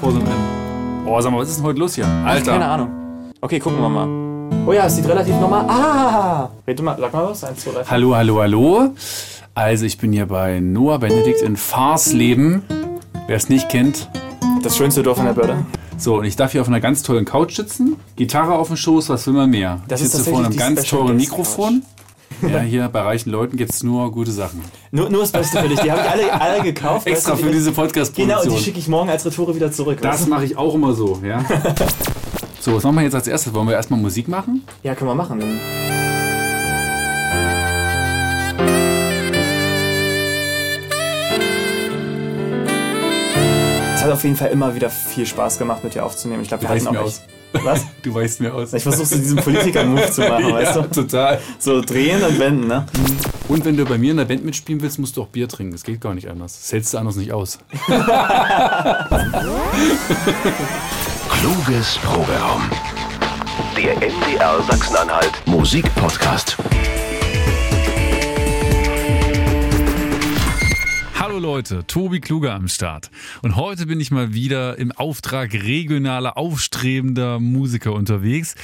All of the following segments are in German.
Pose drin. Oh, sag mal, was ist denn heute los hier? Alter. Keine Ahnung. Okay, gucken wir mal. Oh ja, es sieht relativ normal. Ah! Rede mal, sag mal was. Eins, zwei, drei. vier. Hallo, hallo, hallo. Also, ich bin hier bei Noah Benedikt in Farsleben. Wer es nicht kennt. Das schönste Dorf in der Börde. So, und ich darf hier auf einer ganz tollen Couch sitzen. Gitarre auf dem Schoß, was will man mehr? Das ich sitze vor einem ganz teuren Mikrofon. Ja, hier bei reichen Leuten gibt es nur gute Sachen. Nur, nur das Beste für dich. Die habe ich alle, alle gekauft. Extra weißt du, für die- diese Genau, und Podcast-Produktion. die schicke ich morgen als Retoure wieder zurück. das mache ich auch immer so, ja. So, was machen wir jetzt als erstes? Wollen wir erstmal Musik machen? Ja, können wir machen. Es hat auf jeden Fall immer wieder viel Spaß gemacht, mit dir aufzunehmen. Ich glaube, wir Du weißt hatten mir auch aus. Was? Du weißt mir aus. Ich versuche so diesen Politiker-Move zu machen, weißt ja, du? total. So drehen und wenden, ne? Und wenn du bei mir in der Band mitspielen willst, musst du auch Bier trinken. Das geht gar nicht anders. Das hältst du anders nicht aus. Kluges Proberaum. Der MDR Sachsen-Anhalt Musikpodcast. Leute, Tobi Kluge am Start. Und heute bin ich mal wieder im Auftrag regionaler, aufstrebender Musiker unterwegs.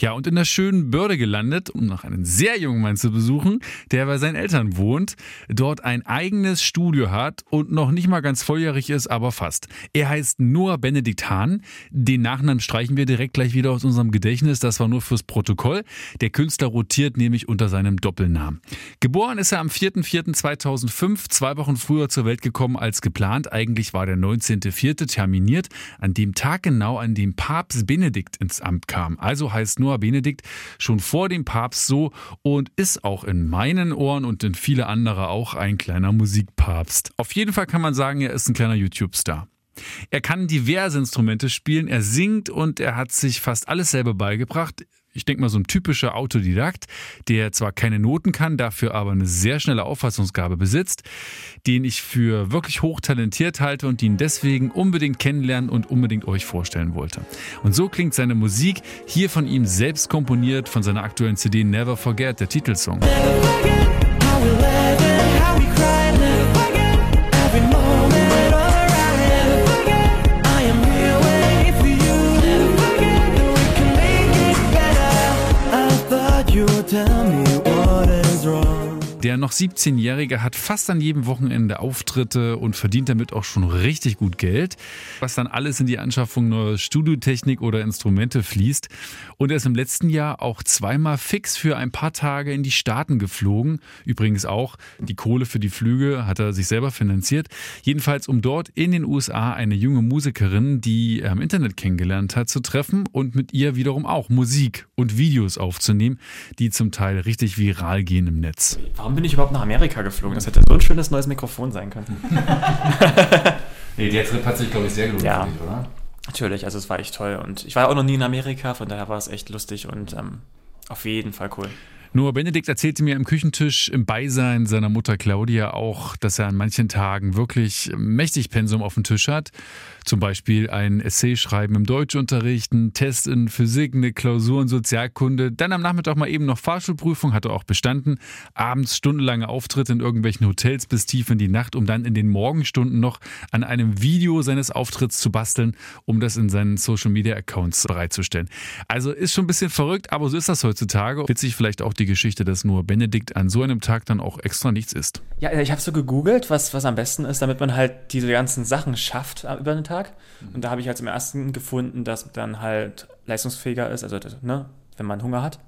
Ja, und in der schönen Börde gelandet, um noch einen sehr jungen Mann zu besuchen, der bei seinen Eltern wohnt, dort ein eigenes Studio hat und noch nicht mal ganz volljährig ist, aber fast. Er heißt Noah Benedikt Hahn. Den Nachnamen streichen wir direkt gleich wieder aus unserem Gedächtnis. Das war nur fürs Protokoll. Der Künstler rotiert nämlich unter seinem Doppelnamen. Geboren ist er am 4.4.2005, zwei Wochen früher zur Welt gekommen als geplant. Eigentlich war der 19.4. terminiert, an dem Tag genau, an dem Papst Benedikt ins Amt kam. Also heißt Noah Benedikt schon vor dem Papst so und ist auch in meinen Ohren und in viele andere auch ein kleiner Musikpapst. Auf jeden Fall kann man sagen, er ist ein kleiner YouTube-Star. Er kann diverse Instrumente spielen, er singt und er hat sich fast alles selber beigebracht. Ich denke mal so ein typischer Autodidakt, der zwar keine Noten kann, dafür aber eine sehr schnelle Auffassungsgabe besitzt, den ich für wirklich hochtalentiert halte und ihn deswegen unbedingt kennenlernen und unbedingt euch vorstellen wollte. Und so klingt seine Musik, hier von ihm selbst komponiert, von seiner aktuellen CD Never Forget, der Titelsong. Der noch 17-Jährige hat fast an jedem Wochenende Auftritte und verdient damit auch schon richtig gut Geld, was dann alles in die Anschaffung neuer Studiotechnik oder Instrumente fließt. Und er ist im letzten Jahr auch zweimal fix für ein paar Tage in die Staaten geflogen. Übrigens auch die Kohle für die Flüge hat er sich selber finanziert. Jedenfalls, um dort in den USA eine junge Musikerin, die er im Internet kennengelernt hat, zu treffen und mit ihr wiederum auch Musik und Videos aufzunehmen, die zum Teil richtig viral gehen im Netz. Warum bin ich überhaupt nach Amerika geflogen? Das hätte so ein schönes neues Mikrofon sein können. Nee, der Trip hat sich, glaube ich, sehr gelohnt Ja. für dich, oder? Natürlich, also es war echt toll. Und ich war auch noch nie in Amerika, von daher war es echt lustig und ähm, auf jeden Fall cool. Noah Benedikt erzählte mir am Küchentisch im Beisein seiner Mutter Claudia auch, dass er an manchen Tagen wirklich mächtig Pensum auf dem Tisch hat. Zum Beispiel ein Essay schreiben im Deutschunterricht, ein Test in Physik, eine Klausur in Sozialkunde, dann am Nachmittag mal eben noch Fahrschulprüfung, hat er auch bestanden, abends stundenlange Auftritte in irgendwelchen Hotels bis tief in die Nacht, um dann in den Morgenstunden noch an einem Video seines Auftritts zu basteln, um das in seinen Social Media Accounts bereitzustellen. Also ist schon ein bisschen verrückt, aber so ist das heutzutage. Witzig vielleicht auch die Geschichte, dass nur Benedikt an so einem Tag dann auch extra nichts isst. Ja, ich habe so gegoogelt, was, was am besten ist, damit man halt diese ganzen Sachen schafft äh, über den Tag. Und da habe ich halt zum ersten gefunden, dass dann halt leistungsfähiger ist, also ne, wenn man Hunger hat.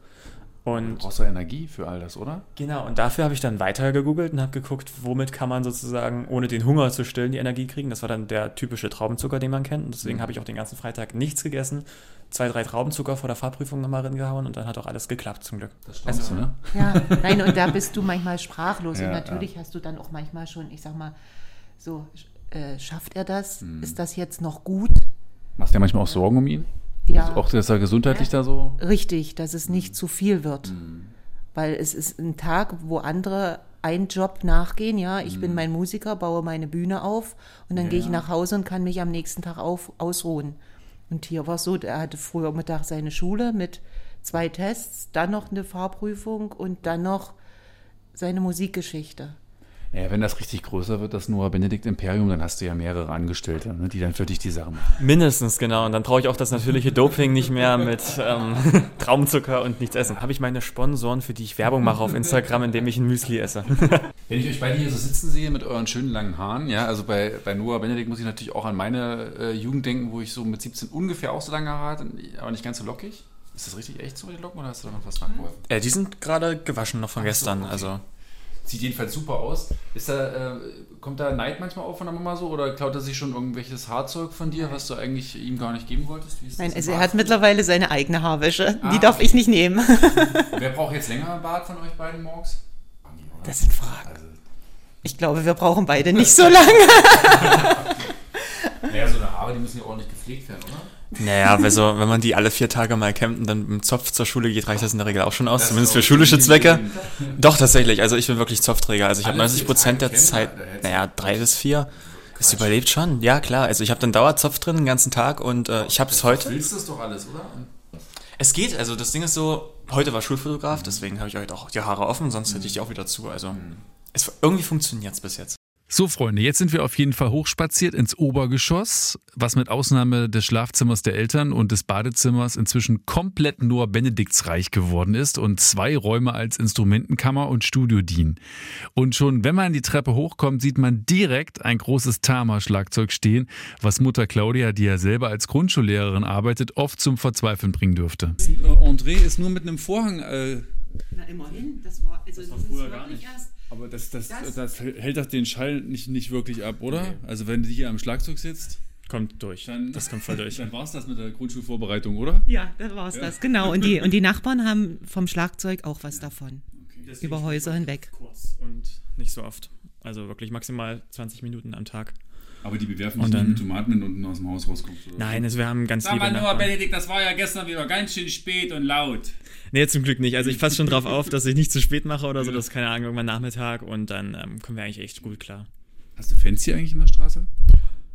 Und Brauchst du Energie für all das, oder? genau, und dafür habe ich dann weiter gegoogelt und habe geguckt, womit kann man sozusagen, ohne den Hunger zu stillen, die Energie kriegen. Das war dann der typische Traubenzucker, den man kennt. Und deswegen habe ich auch den ganzen Freitag nichts gegessen. Zwei, drei Traubenzucker vor der Fahrprüfung immer reingehauen und dann hat auch alles geklappt zum Glück. Das also, ne? Ja, nein, und da bist du manchmal sprachlos. Ja, und natürlich hast du dann auch manchmal schon, ich sag mal, so, äh, schafft er das? Hm. Ist das jetzt noch gut? Machst du dir manchmal auch Sorgen um ihn? Ja, Also auch, dass er gesundheitlich da so. richtig, dass es Hm. nicht zu viel wird. Weil es ist ein Tag, wo andere einen Job nachgehen, ja. Ich bin mein Musiker, baue meine Bühne auf und dann gehe ich Hm. Ja. nach Hause und kann mich am nächsten Tag auf, ausruhen. Und hier war es so, er hatte früher Mittag seine Schule mit zwei Tests, dann noch eine Fahrprüfung und dann noch seine Musikgeschichte. Naja, wenn das richtig größer wird, das Noah Benedikt Imperium, dann hast du ja mehrere Angestellte, ne, die dann für dich die Sachen machen. Mindestens, genau. Und dann brauche ich auch das natürliche Doping nicht mehr mit ähm, Traumzucker und nichts essen. Habe ich meine Sponsoren, für die ich Werbung mache auf Instagram, indem ich ein Müsli esse. Wenn ich euch beide hier so sitzen sehe mit euren schönen langen Haaren, ja, also bei, bei Noah Benedikt muss ich natürlich auch an meine äh, Jugend denken, wo ich so mit 17 ungefähr auch so lange Haare hatte, aber nicht ganz so lockig. Ist das richtig echt so, die Locken, oder hast du da noch was nachgeholfen? äh, die sind gerade gewaschen noch von gestern. okay. Also Sieht jedenfalls super aus. Ist da, äh, kommt da Neid manchmal auf von der Mama so oder klaut er sich schon irgendwelches Haarzeug von dir, was du eigentlich ihm gar nicht geben wolltest? Nein, also er hat mittlerweile seine eigene Haarwäsche. Ah. Die darf ich nicht nehmen. Wer braucht jetzt länger einen Bart von euch beiden morgens? Anni? Das sind Fragen. Also, Ich glaube, wir brauchen beide nicht so lange. naja, so eine Haare, die müssen ja ordentlich gepflegt werden, oder? Naja, also, wenn man die alle vier Tage mal campt und dann mit dem Zopf zur Schule geht, reicht das in der Regel auch schon aus, Das zumindest für schulische Zwecke. Doch, tatsächlich. Also ich bin wirklich Zopfträger. Also ich habe Alle 90 vier Prozent der Zeit, naja, drei bis vier. Es überlebt schon, ja klar. Also ich habe dann Dauerzopf drin den ganzen Tag und äh, ich habe es heute. Willst du das doch alles, oder? Es geht, also das Ding ist so, heute war Schulfotograf, deswegen habe ich heute auch die Haare offen, sonst hätte ich die auch wieder zu. Also es, irgendwie funktioniert es bis jetzt. So, Freunde, jetzt sind wir auf jeden Fall hochspaziert ins Obergeschoss, was mit Ausnahme des Schlafzimmers der Eltern und des Badezimmers inzwischen komplett Noah Benediktsreich geworden ist und zwei Räume als Instrumentenkammer und Studio dienen. Und schon wenn man die Treppe hochkommt, sieht man direkt ein großes Tama-Schlagzeug stehen, was Mutter Claudia, die ja selber als Grundschullehrerin arbeitet, oft zum Verzweifeln bringen dürfte. André ist nur mit einem Vorhang äh, Na, immerhin. Das war, also, das war früher gar nicht. erst. Aber das, das, Das- das, hält das den Schall nicht, nicht wirklich ab, oder? Also wenn du hier am Schlagzeug sitzt, Kommt durch. dann, das kommt voll durch. dann war es das mit der Grundschulvorbereitung, oder? Ja, das war's das, genau. Und die, und die Nachbarn haben vom Schlagzeug auch was davon. Über Häuser hinweg. Kurz und nicht so oft. Also wirklich maximal 20 Minuten am Tag. Aber die bewerfen Und dich nicht dann- mit Tomaten, wenn du unten aus dem Haus rauskommst. Oder? Nein, also wir haben ganz Sag liebe mal nur. Benedikt, das war ja gestern wieder ganz schön spät und laut. Nee, zum Glück nicht. Also ich passe schon drauf auf, dass ich nicht zu spät mache oder so. Das ist keine Ahnung, irgendwann Nachmittag und dann ähm, kommen wir eigentlich echt gut klar. Hast du Fans hier eigentlich in der Straße?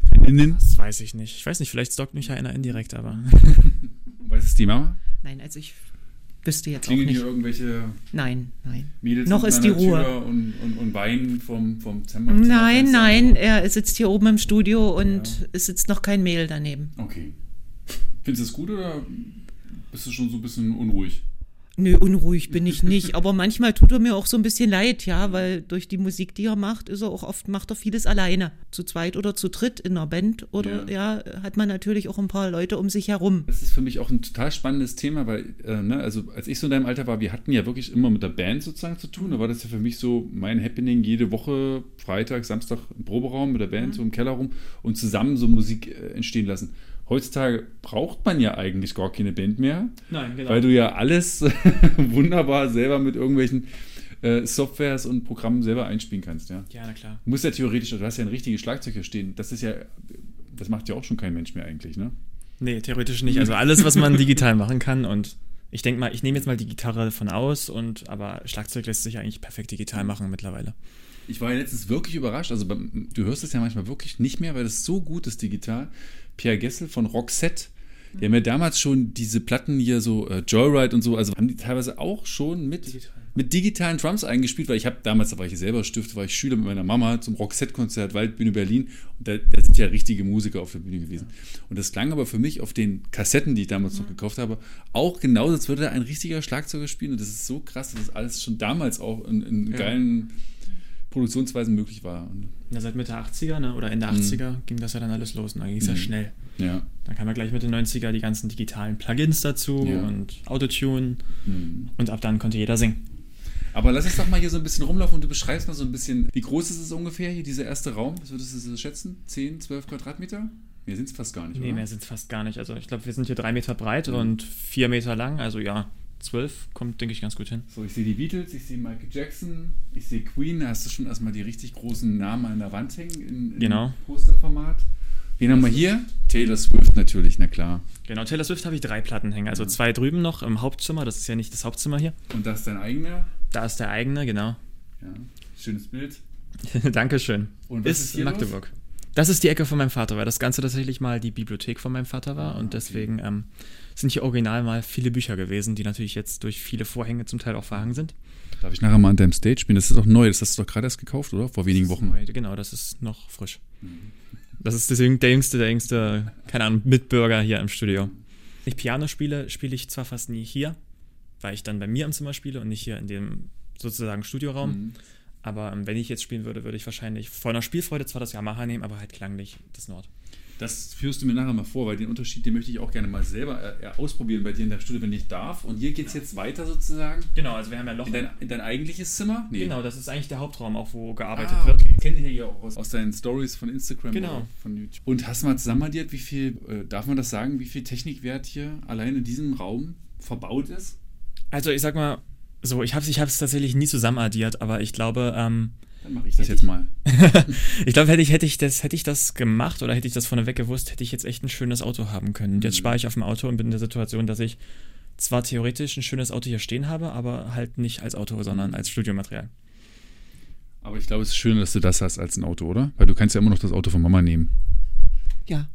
Freundinnen? Das weiß ich nicht. Ich weiß nicht, vielleicht stalkt mich ja einer indirekt, aber. Weiß es die Mama? Nein, also ich wüsste jetzt auch Klingeln nicht. hier irgendwelche Nein, nein. Mädels Noch ist die Ruhe. Tür Und, und, und weinen vom, vom Zimmer? Nein, nein, er sitzt hier oben im Studio und es sitzt noch kein Mail daneben. Okay. Findest du es gut oder bist du schon so ein bisschen unruhig? Nö, unruhig bin ich nicht, aber manchmal tut er mir auch so ein bisschen leid, ja, weil durch die Musik, die er macht, ist er auch oft, macht er vieles alleine. Zu zweit oder zu dritt in einer Band oder ja, hat man natürlich auch ein paar Leute um sich herum. Das ist für mich auch ein total spannendes Thema, weil, äh, ne, also als ich so in deinem Alter war, wir hatten ja wirklich immer mit der Band sozusagen zu tun. Da war das ja für mich so mein Happening, jede Woche, Freitag, Samstag im Proberaum mit der Band, so im Keller rum und zusammen so Musik äh, entstehen lassen. Heutzutage braucht man ja eigentlich gar keine Band mehr, Nein, genau. weil du ja alles wunderbar selber mit irgendwelchen äh, Softwares und Programmen selber einspielen kannst, ja. ja, na klar. Du musst ja theoretisch, du hast ja ein richtiges Schlagzeug hier stehen. Das ist ja, das macht ja auch schon kein Mensch mehr eigentlich, ne? Nee, theoretisch nicht. Also alles, was man digital machen kann und ich denke mal, ich nehme jetzt mal die Gitarre von aus und aber Schlagzeug lässt sich eigentlich perfekt digital machen mittlerweile. Ich war ja letztens wirklich überrascht. Also du hörst es ja manchmal wirklich nicht mehr, weil es so gut ist digital. Pierre Gessel von Roxette, die haben ja damals schon diese Platten hier so äh, Joyride und so, also haben die teilweise auch schon mit, mit digitalen Drums eingespielt, weil ich habe damals, da war ich selber Stift, war ich Schüler mit meiner Mama zum Roxette-Konzert Waldbühne Berlin. Und da, da sind ja richtige Musiker auf der Bühne gewesen. Und das klang aber für mich auf den Kassetten, die ich damals noch gekauft habe, auch genauso, als würde da ein richtiger Schlagzeuger spielen. Und das ist so krass, dass das alles schon damals auch in, in geilen Produktionsweisen möglich war. Ja, seit Mitte 80er ne, oder Ende 80er ging das ja dann alles los und dann ging es ja schnell. ja. Dann kamen ja gleich Mitte 90er die ganzen digitalen Plugins dazu Ja. und Autotune Hm. und ab dann konnte jeder singen. Aber lass uns doch mal hier so ein bisschen rumlaufen und du beschreibst mal so ein bisschen, wie groß ist es ungefähr hier, dieser erste Raum? Was würdest du so schätzen? 10, 12 Quadratmeter? Mehr sind es fast gar nicht, Nee, oder? mehr sind es fast gar nicht. Also ich glaube, wir sind hier drei Meter breit und vier Meter lang. Also ja, zwölf kommt, denke ich, ganz gut hin. So, ich sehe die Beatles, ich sehe Michael Jackson, ich sehe Queen, da hast du schon erstmal die richtig großen Namen an der Wand hängen in, in Genau. Posterformat. Wen haben wir hier? Taylor Swift natürlich, na klar. Genau, Taylor Swift habe ich drei Platten hängen. Also zwei drüben noch im Hauptzimmer. Das ist ja nicht das Hauptzimmer hier. Und das ist dein eigener? Da ist der eigene, genau. Ja, schönes Bild. Dankeschön. Und was ist ist hier Magdeburg. Das ist die Ecke von meinem Vater, weil das Ganze tatsächlich mal die Bibliothek von meinem Vater war und deswegen ähm, sind hier original mal viele Bücher gewesen, die natürlich jetzt durch viele Vorhänge zum Teil auch verhangen sind. Darf ich nachher mal an deinem Stage spielen? Das ist auch neu, das hast du doch gerade erst gekauft, oder? Vor wenigen Wochen. Neu, Genau, das ist noch frisch. Das ist deswegen der jüngste, der jüngste, keine Ahnung, Mitbürger hier im Studio. Wenn ich Piano spiele, spiele ich zwar fast nie hier, weil ich dann bei mir im Zimmer spiele und nicht hier in dem sozusagen Studioraum. Mhm. Aber ähm, wenn ich jetzt spielen würde, würde ich wahrscheinlich vor einer Spielfreude zwar das Yamaha nehmen, aber halt klanglich das Nord. Das führst du mir nachher mal vor, weil den Unterschied, den möchte ich auch gerne mal selber äh, ausprobieren bei dir in der Studio, wenn ich darf. Und hier geht es jetzt weiter sozusagen Genau, also wir haben ja Loch. in dein, in dein eigentliches Zimmer? Genau, das ist eigentlich der Hauptraum, auch wo gearbeitet Ah, wird. okay. Kenne ich ja auch aus, aus deinen Stories von Instagram Genau. von YouTube. Und hast du mal zusammenaddiert, wie viel, äh, darf man das sagen, wie viel Technikwert hier allein in diesem Raum verbaut ist? Also ich sag mal, so, ich habe es ich hab's tatsächlich nie zusammenaddiert, aber ich glaube, ähm, Dann mache ich das jetzt mal. ich glaube, hätte ich, hätte, ich das, hätte ich das gemacht oder hätte ich das vorneweg gewusst, hätte ich jetzt echt ein schönes Auto haben können. Und jetzt spare ich auf dem Auto und bin in der Situation, dass ich zwar theoretisch ein schönes Auto hier stehen habe, aber halt nicht als Auto, sondern als Studiomaterial. Aber ich glaube, es ist schön, dass du das hast als ein Auto, oder? Weil du kannst ja immer noch das Auto von Mama nehmen. Ja.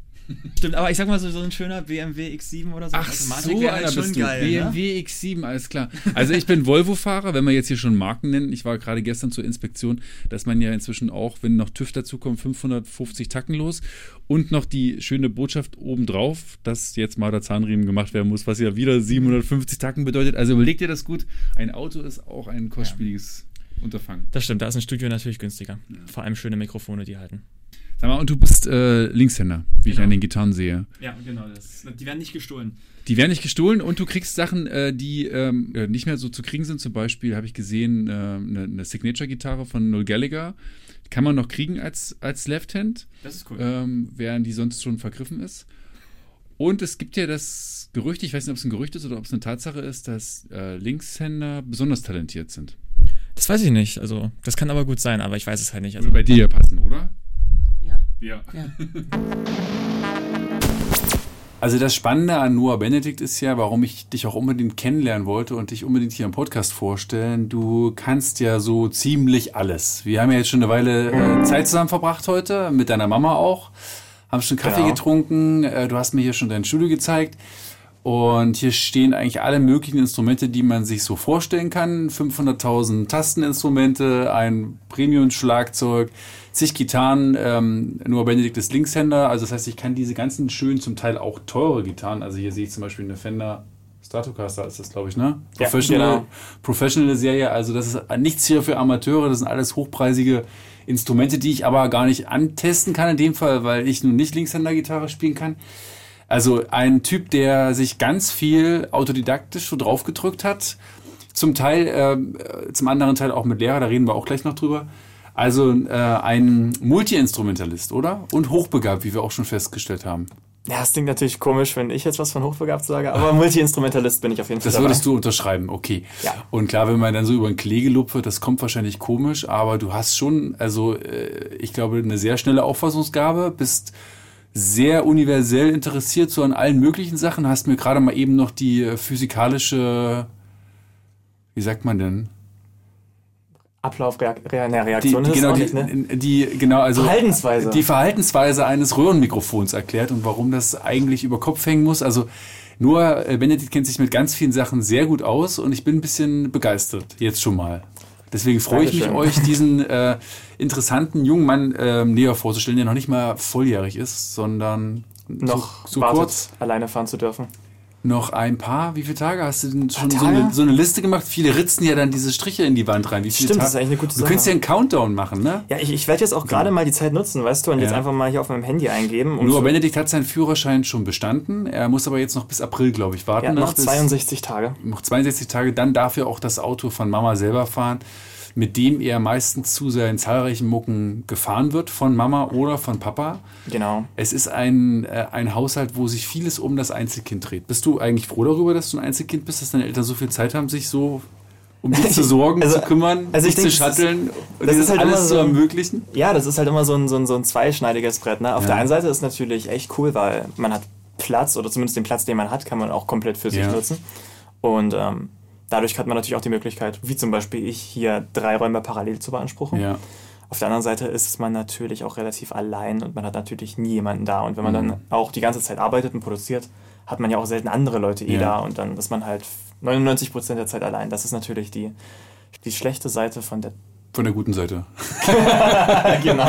Stimmt, aber ich sag mal so, so ein schöner BMW X7 oder so. Ach Automatik so, einer halt schon bist du. geil, ne? BMW X7, alles klar. Also ich bin Volvo-Fahrer, wenn wir jetzt hier schon Marken nennen. Ich war gerade gestern zur Inspektion, dass man ja inzwischen auch, wenn noch TÜV dazukommt, 550 Tacken los und noch die schöne Botschaft obendrauf, dass jetzt mal der Zahnriemen gemacht werden muss, was ja wieder 750 Tacken bedeutet. Also überleg dir das gut. Ein Auto ist auch ein kostspieliges Unterfangen. Das stimmt, da ist ein Studio natürlich günstiger. Vor allem schöne Mikrofone, die halten. Sag mal, und du bist äh, Linkshänder, wie ich Genau. an den Gitarren sehe. Ja, genau, das, die werden nicht gestohlen. Die werden nicht gestohlen und du kriegst Sachen, äh, die ähm, äh, nicht mehr so zu kriegen sind. Zum Beispiel habe ich gesehen, äh, eine, eine Signature-Gitarre von Noel Gallagher. Kann man noch kriegen als, als Left-Hand, Das ist cool. ähm, während die sonst schon vergriffen ist. Und es gibt ja das Gerücht, ich weiß nicht, ob es ein Gerücht ist oder ob es eine Tatsache ist, dass äh, Linkshänder besonders talentiert sind. Das weiß ich nicht. Also, das kann aber gut sein, aber ich weiß es halt nicht. Also, Würde bei dir ja passen, oder? Ja. Also das Spannende an Noah Benedikt ist ja, warum ich dich auch unbedingt kennenlernen wollte und dich unbedingt hier im Podcast vorstellen. Du kannst ja so ziemlich alles. Wir haben ja jetzt schon eine Weile äh, Zeit zusammen verbracht heute, mit deiner Mama auch. Haben schon Kaffee Genau. getrunken. Äh, du hast mir hier schon dein Studio gezeigt. Und hier stehen eigentlich alle möglichen Instrumente, die man sich so vorstellen kann. 500.000 Tasteninstrumente, ein Premium-Schlagzeug, zig Gitarren. Ähm, nur Benedikt ist Linkshänder. Also das heißt, ich kann diese ganzen schönen, zum Teil auch teure Gitarren. Also hier sehe ich zum Beispiel eine Fender Stratocaster ist das, glaube ich, ne? Ja, Professional, genau. Professional Serie. Also das ist nichts hier für Amateure. Das sind alles hochpreisige Instrumente, die ich aber gar nicht antesten kann in dem Fall, weil ich nun nicht Linkshänder-Gitarre spielen kann. Also ein Typ, der sich ganz viel autodidaktisch so draufgedrückt hat. Zum Teil, äh, zum anderen Teil auch mit Lehrer, da reden wir auch gleich noch drüber. Also äh, ein Multi-Instrumentalist, oder? Und hochbegabt, wie wir auch schon festgestellt haben. ja, es klingt natürlich komisch, wenn ich jetzt was von hochbegabt sage, aber Multi-Instrumentalist bin ich auf jeden Fall. Das würdest du unterschreiben, okay. Ja. Und klar, wenn man dann so über den Klee wird, das kommt wahrscheinlich komisch, aber du hast schon, also äh, ich glaube, eine sehr schnelle Auffassungsgabe, bist sehr universell interessiert so an allen möglichen Sachen, hast mir gerade mal eben noch die äh, physikalische, wie sagt man denn? Ablauf, Reak Re Reaktion die, ist genau, auch die, nicht, ne? die, genau, also Verhaltensweise. die Verhaltensweise eines Röhrenmikrofons erklärt und warum das eigentlich über Kopf hängen muss. Also nur äh, Benedikt kennt sich mit ganz vielen Sachen sehr gut aus und ich bin ein bisschen begeistert, jetzt schon mal. Deswegen freue ich mich, Dankeschön. euch diesen äh, interessanten jungen Mann äh, näher vorzustellen, der noch nicht mal volljährig ist, sondern noch so, so kurz alleine fahren zu dürfen. Noch ein paar. Wie viele Tage hast du denn schon so eine, so eine Liste gemacht? Viele ritzen ja dann diese Striche in die Wand rein. Wie viele Stimmt, das Tage? ist eigentlich eine gute Du Sache. könntest ja einen Countdown machen, ne? Ja, ich, ich werde jetzt auch gerade mal die Zeit nutzen, weißt du, und jetzt Ja. einfach mal hier auf meinem Handy eingeben. Um Nur Benedikt hat seinen Führerschein schon bestanden. Er muss aber jetzt noch bis April, glaube ich, warten. ja, noch bis- 62 Tage. noch 62 Tage. Dann darf er auch das Auto von Mama selber fahren, mit dem er meistens zu seinen zahlreichen Mucken gefahren wird, von Mama oder von Papa. Genau. Es ist ein, äh, ein Haushalt, wo sich vieles um das Einzelkind dreht. Bist du eigentlich froh darüber, dass du ein Einzelkind bist, dass deine Eltern so viel Zeit haben, sich so um dich zu sorgen, Also- zu kümmern, also ich dich denke, zu shutteln und das ist halt immer alles zu so- ermöglichen? Ja, das ist halt immer so ein, so ein, so ein zweischneidiges Brett. Ne? Auf Ja. der einen Seite ist natürlich echt cool, weil man hat Platz oder zumindest den Platz, den man hat, kann man auch komplett für sich Ja. nutzen. Und ähm, dadurch hat man natürlich auch die Möglichkeit, wie zum Beispiel ich, hier drei Räume parallel zu beanspruchen. Ja. Auf der anderen Seite ist man natürlich auch relativ allein und man hat natürlich nie jemanden da. Und wenn man Mhm. dann auch die ganze Zeit arbeitet und produziert, hat man ja auch selten andere Leute eh Ja. da und dann ist man halt 99 Prozent der Zeit allein. Das ist natürlich die, die schlechte Seite von der. Von der guten Seite. genau.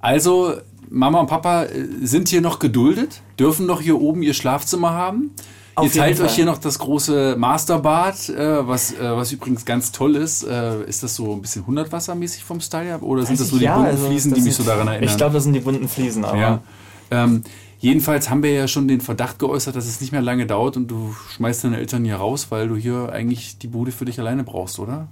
Also, Mama und Papa äh, sind hier noch geduldet, dürfen noch hier oben ihr Schlafzimmer haben. Auf ihr teilt euch hier noch das große Masterbad, äh, was, äh, was übrigens ganz toll ist. Äh, ist das so ein bisschen Hundertwassermäßig vom Style her? Oder sind das so die Ja, bunten also Fliesen, die mich so daran erinnern? Ich glaube, das sind die bunten Fliesen, aber. ja. Ähm, jedenfalls haben wir ja schon den Verdacht geäußert, dass es nicht mehr lange dauert und du schmeißt deine Eltern hier raus, weil du hier eigentlich die Bude für dich alleine brauchst, oder?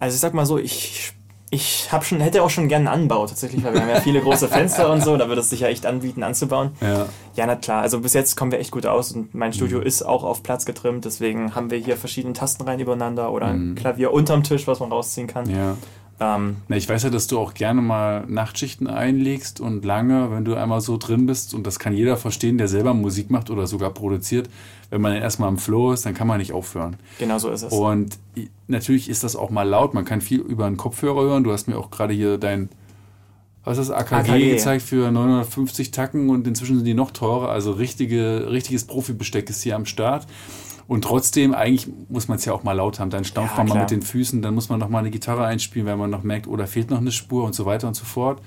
Also ich sag mal so, ich, ich hab schon, hätte auch schon gerne einen Anbau tatsächlich, weil wir haben ja viele große Fenster und so, da würde es sich ja echt anbieten anzubauen. Ja. Ja, na klar, also bis jetzt kommen wir echt gut aus und mein Studio ist auch auf Platz getrimmt, deswegen haben wir hier verschiedene Tastenreihen übereinander oder ein Klavier unterm Tisch, was man rausziehen kann. Ja. Ähm, Na, ich weiß ja, dass du auch gerne mal Nachtschichten einlegst und lange, wenn du einmal so drin bist, und das kann jeder verstehen, der selber Musik macht oder sogar produziert, wenn man dann erstmal im Flow ist, dann kann man nicht aufhören. genau so ist es. Und natürlich ist das auch mal laut, man kann viel über einen Kopfhörer hören. Du hast mir auch gerade hier dein, was ist das, AKG, AKG. gezeigt für 950 Tacken und inzwischen sind die noch teurer. Also richtige, richtiges Profibesteck ist hier am Start. Und trotzdem, eigentlich muss man es ja auch mal laut haben. Dann stampft Ja, man mal klar. mit den Füßen, dann muss man noch mal eine Gitarre einspielen, weil man noch merkt, oh, da fehlt noch eine Spur und so weiter und so fort.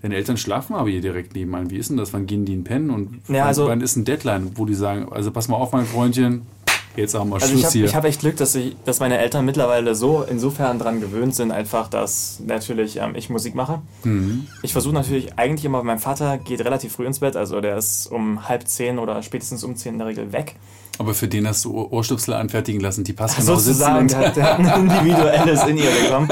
Deine Eltern schlafen aber hier direkt nebenan. Wie ist denn das? Wann gehen die in Pennen? Und Ja, also- wann ist ein Deadline, wo die sagen, also pass mal auf, mein Freundchen, jetzt haben wir Also Schluss ich habe hier. ich hab echt Glück, dass, ich, dass meine Eltern mittlerweile so insofern dran gewöhnt sind, einfach, dass natürlich ähm, ich Musik mache. Mhm. Ich versuche natürlich eigentlich immer, mein Vater geht relativ früh ins Bett, also der ist um halb zehn oder spätestens um zehn in der Regel weg. Aber für den hast du Ohr- Ohrstöpsel anfertigen lassen, die passen genau Sozusagen, sitzen. der, hat- der hat ein individuelles in ihr bekommen.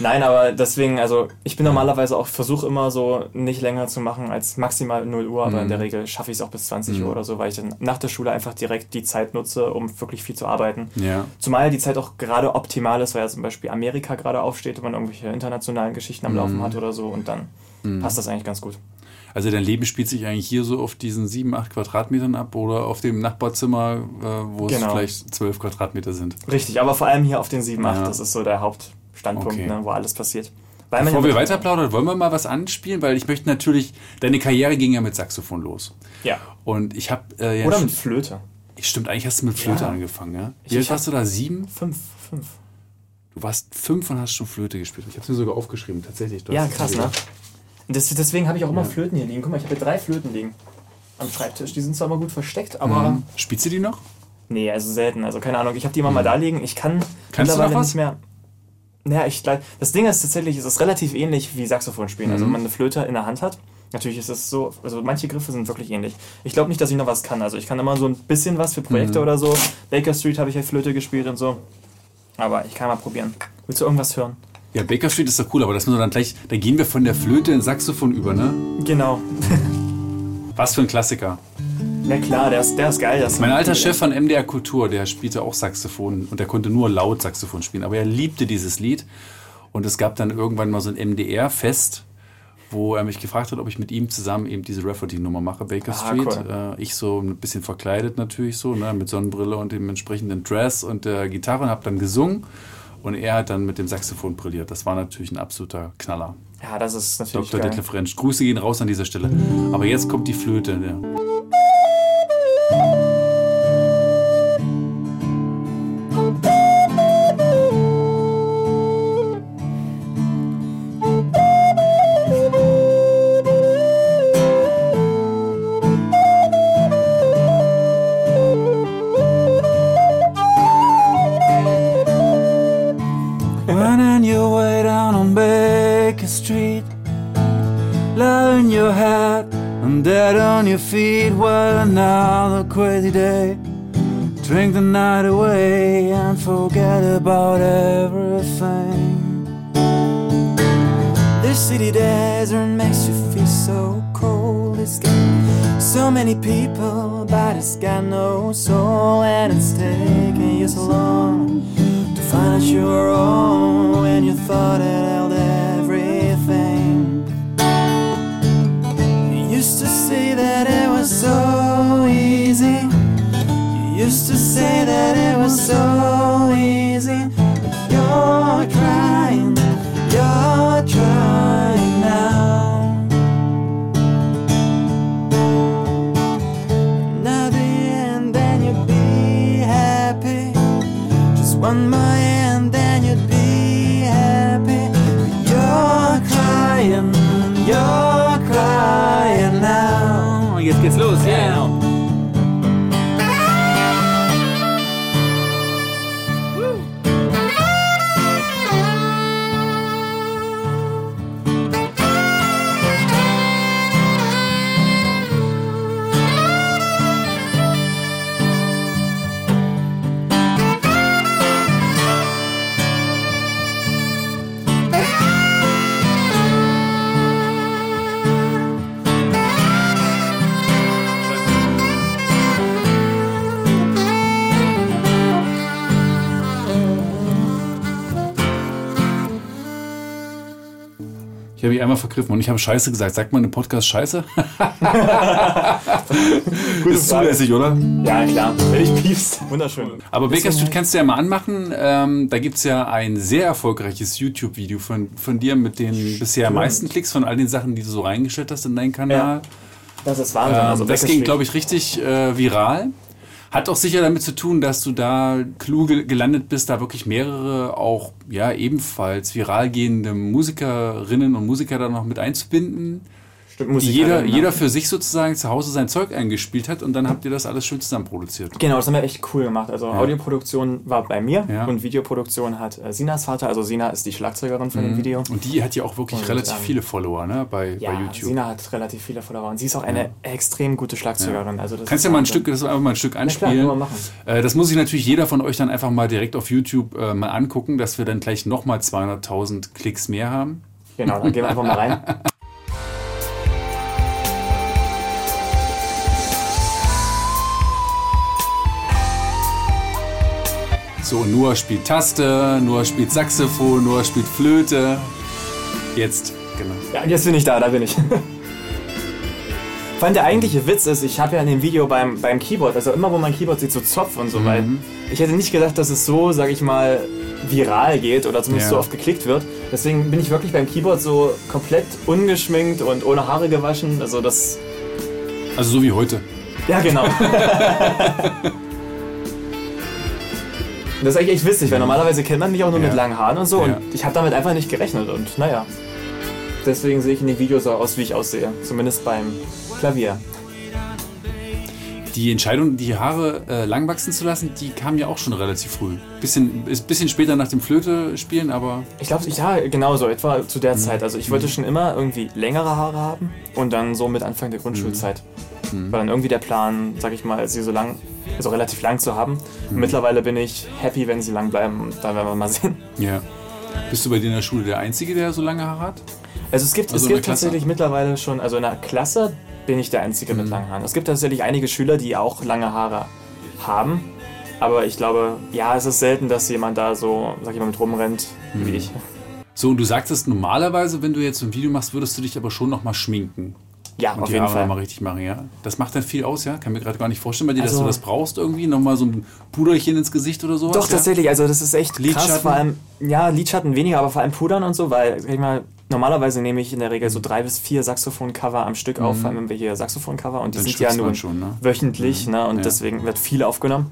Nein, aber deswegen, also ich bin normalerweise auch, versuche immer so nicht länger zu machen als maximal 0 Uhr, aber in der Regel schaffe ich es auch bis 20 Uhr oder so, weil ich dann nach der Schule einfach direkt die Zeit nutze, um wirklich viel zu arbeiten. Ja. Zumal die Zeit auch gerade optimal ist, weil ja zum Beispiel Amerika gerade aufsteht und man irgendwelche internationalen Geschichten am Laufen hat oder so und dann passt das eigentlich ganz gut. Also dein Leben spielt sich eigentlich hier so auf diesen sieben, acht Quadratmetern ab oder auf dem Nachbarzimmer, äh, wo es Genau. vielleicht zwölf Quadratmeter sind. Richtig, aber vor allem hier auf den 7, 8, Ja. das ist so der Hauptstandpunkt, Okay. ne, wo alles passiert. Weil Bevor wir weiter plaudern, wollen wir mal was anspielen, weil ich möchte natürlich, deine Karriere ging ja mit Saxophon los. Ja. Und ich habe äh, ja Oder mit Flöte. Stimmt, eigentlich hast du mit Flöte Ja. angefangen, ja? Wie alt warst du da? Sieben? Fünf, fünf. Du warst fünf und hast schon Flöte gespielt. Ich habe mir sogar aufgeschrieben, tatsächlich. Ja, es krass, ne? Das, deswegen habe ich auch immer Flöten hier liegen. Guck mal, ich habe hier drei Flöten liegen am Schreibtisch. Die sind zwar immer gut versteckt, aber Mhm. Spielst du die noch? nee, also selten. Also keine Ahnung, ich habe die immer mal da liegen. Ich kann Kannst du mittlerweile nicht mehr. Naja, ich das Ding ist tatsächlich, es ist relativ ähnlich wie Saxophon spielen. Also wenn man eine Flöte in der Hand hat, natürlich ist es so, also manche Griffe sind wirklich ähnlich. Ich glaube nicht, dass ich noch was kann. Also ich kann immer so ein bisschen was für Projekte oder so. Baker Street habe ich ja Flöte gespielt und so. Aber ich kann mal probieren. Willst du irgendwas hören? Ja, Baker Street ist doch cool, aber das müssen wir dann gleich, da gehen wir von der Flöte ins Saxophon über, ne? Genau. Was für ein Klassiker. Ja klar, der ist, der ist geil. Das Mein alter Chef von MDR Kultur, der spielte auch Saxophon und der konnte nur laut Saxophon spielen, aber er liebte dieses Lied. Und es gab dann irgendwann mal so ein MDR-Fest, wo er mich gefragt hat, ob ich mit ihm zusammen eben diese Rafferty-Nummer mache, Baker Ah, Street. cool. Äh, ich so ein bisschen verkleidet natürlich so, ne, mit Sonnenbrille und dem entsprechenden Dress und der Gitarre und habe dann gesungen. Und er hat dann mit dem Saxophon brilliert. Das war natürlich ein absoluter Knaller. Ja, das ist natürlich Dr. geil. Detlef Rentsch. Grüße gehen raus an dieser Stelle. Aber jetzt kommt die Flöte. Ja. Crazy day. Drink the night away and forget about everything. This city desert makes you feel so cold. It's got so many people, but it's got no soul, and it's taking you so long to find out you're wrong when you thought it held say that it was habe mich einmal vergriffen und ich habe Scheiße gesagt. Sagt man im Podcast Scheiße? ist zulässig, oder? Ja, klar. Wenn ich piefst. Wunderschön. Aber Baker Street kannst du ja mal anmachen. Ähm, da gibt es ja ein sehr erfolgreiches YouTube-Video von, von dir mit den bisher meisten Klicks von all den Sachen, die du so reingestellt hast in deinen Kanal. Das ist Wahnsinn. Ähm, also das ging, glaube ich, richtig äh, viral. Hat auch sicher damit zu tun, dass du da klug ge- gelandet bist, da wirklich mehrere auch ja ebenfalls viral gehende Musikerinnen und Musiker da noch mit einzubinden. Jeder, ne? jeder für sich sozusagen zu Hause sein Zeug eingespielt hat und dann habt ihr das alles schön zusammen produziert. Genau, das haben wir echt cool gemacht. Also Audioproduktion war bei mir Ja. und Videoproduktion hat äh, Sinas Vater. Also Sina ist die Schlagzeugerin von dem Video. Und die hat ja auch wirklich Und, relativ ähm, viele Follower ne, bei, Ja, bei YouTube. Sina hat relativ viele Follower und sie ist auch eine extrem gute Schlagzeugerin. Also das Kannst ja mal ein. Stück, das einfach mal ein Stück klar, wir machen. Äh, das muss sich natürlich jeder von euch dann einfach mal direkt auf YouTube äh, mal angucken, dass wir dann gleich nochmal 200.000 Klicks mehr haben. Genau, dann gehen wir einfach mal rein. So, Noah spielt Taste, Noah spielt Saxophon, Noah spielt Flöte. Jetzt, genau. Ja, jetzt bin ich da, da bin ich. Allem der eigentliche Witz ist, ich habe ja in dem Video beim, beim Keyboard, also immer wo mein Keyboard sieht, so Zopf und so, weil ich hätte nicht gedacht, dass es so, sag ich mal, viral geht oder zumindest Ja. so oft geklickt wird. Deswegen bin ich wirklich beim Keyboard so komplett ungeschminkt und ohne Haare gewaschen. Also das, Also so wie heute. ja genau. Das ist eigentlich echt witzig, weil normalerweise kennt man mich auch nur Ja. mit langen Haaren und so Ja. und ich habe damit einfach nicht gerechnet und naja. Deswegen sehe ich in dem Video so aus, wie ich aussehe. Zumindest beim Klavier. Die Entscheidung, die Haare äh, lang wachsen zu lassen, die kam ja auch schon relativ früh. Bisschen, ist bisschen später nach dem Flöte spielen, aber Ich glaube, ja, genau so, etwa zu Mhm. der Zeit. Also ich wollte schon immer irgendwie längere Haare haben und dann so mit Anfang der Grundschulzeit. Mhm. War dann irgendwie der Plan, sag ich mal, sie so lang, also relativ lang zu haben. Mhm. Mittlerweile bin ich happy, wenn sie lang bleiben. Und da werden wir mal sehen. ja. Bist du bei dir in der Schule der Einzige, der so lange Haare hat? Also es gibt, Also es gibt tatsächlich mittlerweile schon, also in der Klasse bin ich der Einzige Mhm. mit langen Haaren. Es gibt tatsächlich einige Schüler, die auch lange Haare haben. Aber ich glaube, ja, es ist selten, dass jemand da so, sag ich mal, mit rumrennt, Mhm. wie ich. So, und du sagtest normalerweise, wenn du jetzt so ein Video machst, würdest du dich aber schon nochmal schminken. Ja, Und auf die jeden Haare Fall. nochmal richtig machen, ja? Das macht dann viel aus, ja? Kann mir gerade gar nicht vorstellen bei dir, dass Also- du das brauchst irgendwie. Nochmal so ein Puderchen ins Gesicht oder sowas. Doch, ja? tatsächlich, also das ist echt Lidschatten? krass, vor allem, ja, Lidschatten weniger, aber vor allem Pudern und so, weil, sag ich mal, normalerweise nehme ich in der Regel so drei bis vier Saxophon-Cover am Stück auf, vor allem wenn wir hier Saxophon-Cover und die Mhm. Dann sind ja nur schon, ne? wöchentlich, ne, und Ja. deswegen wird viel aufgenommen.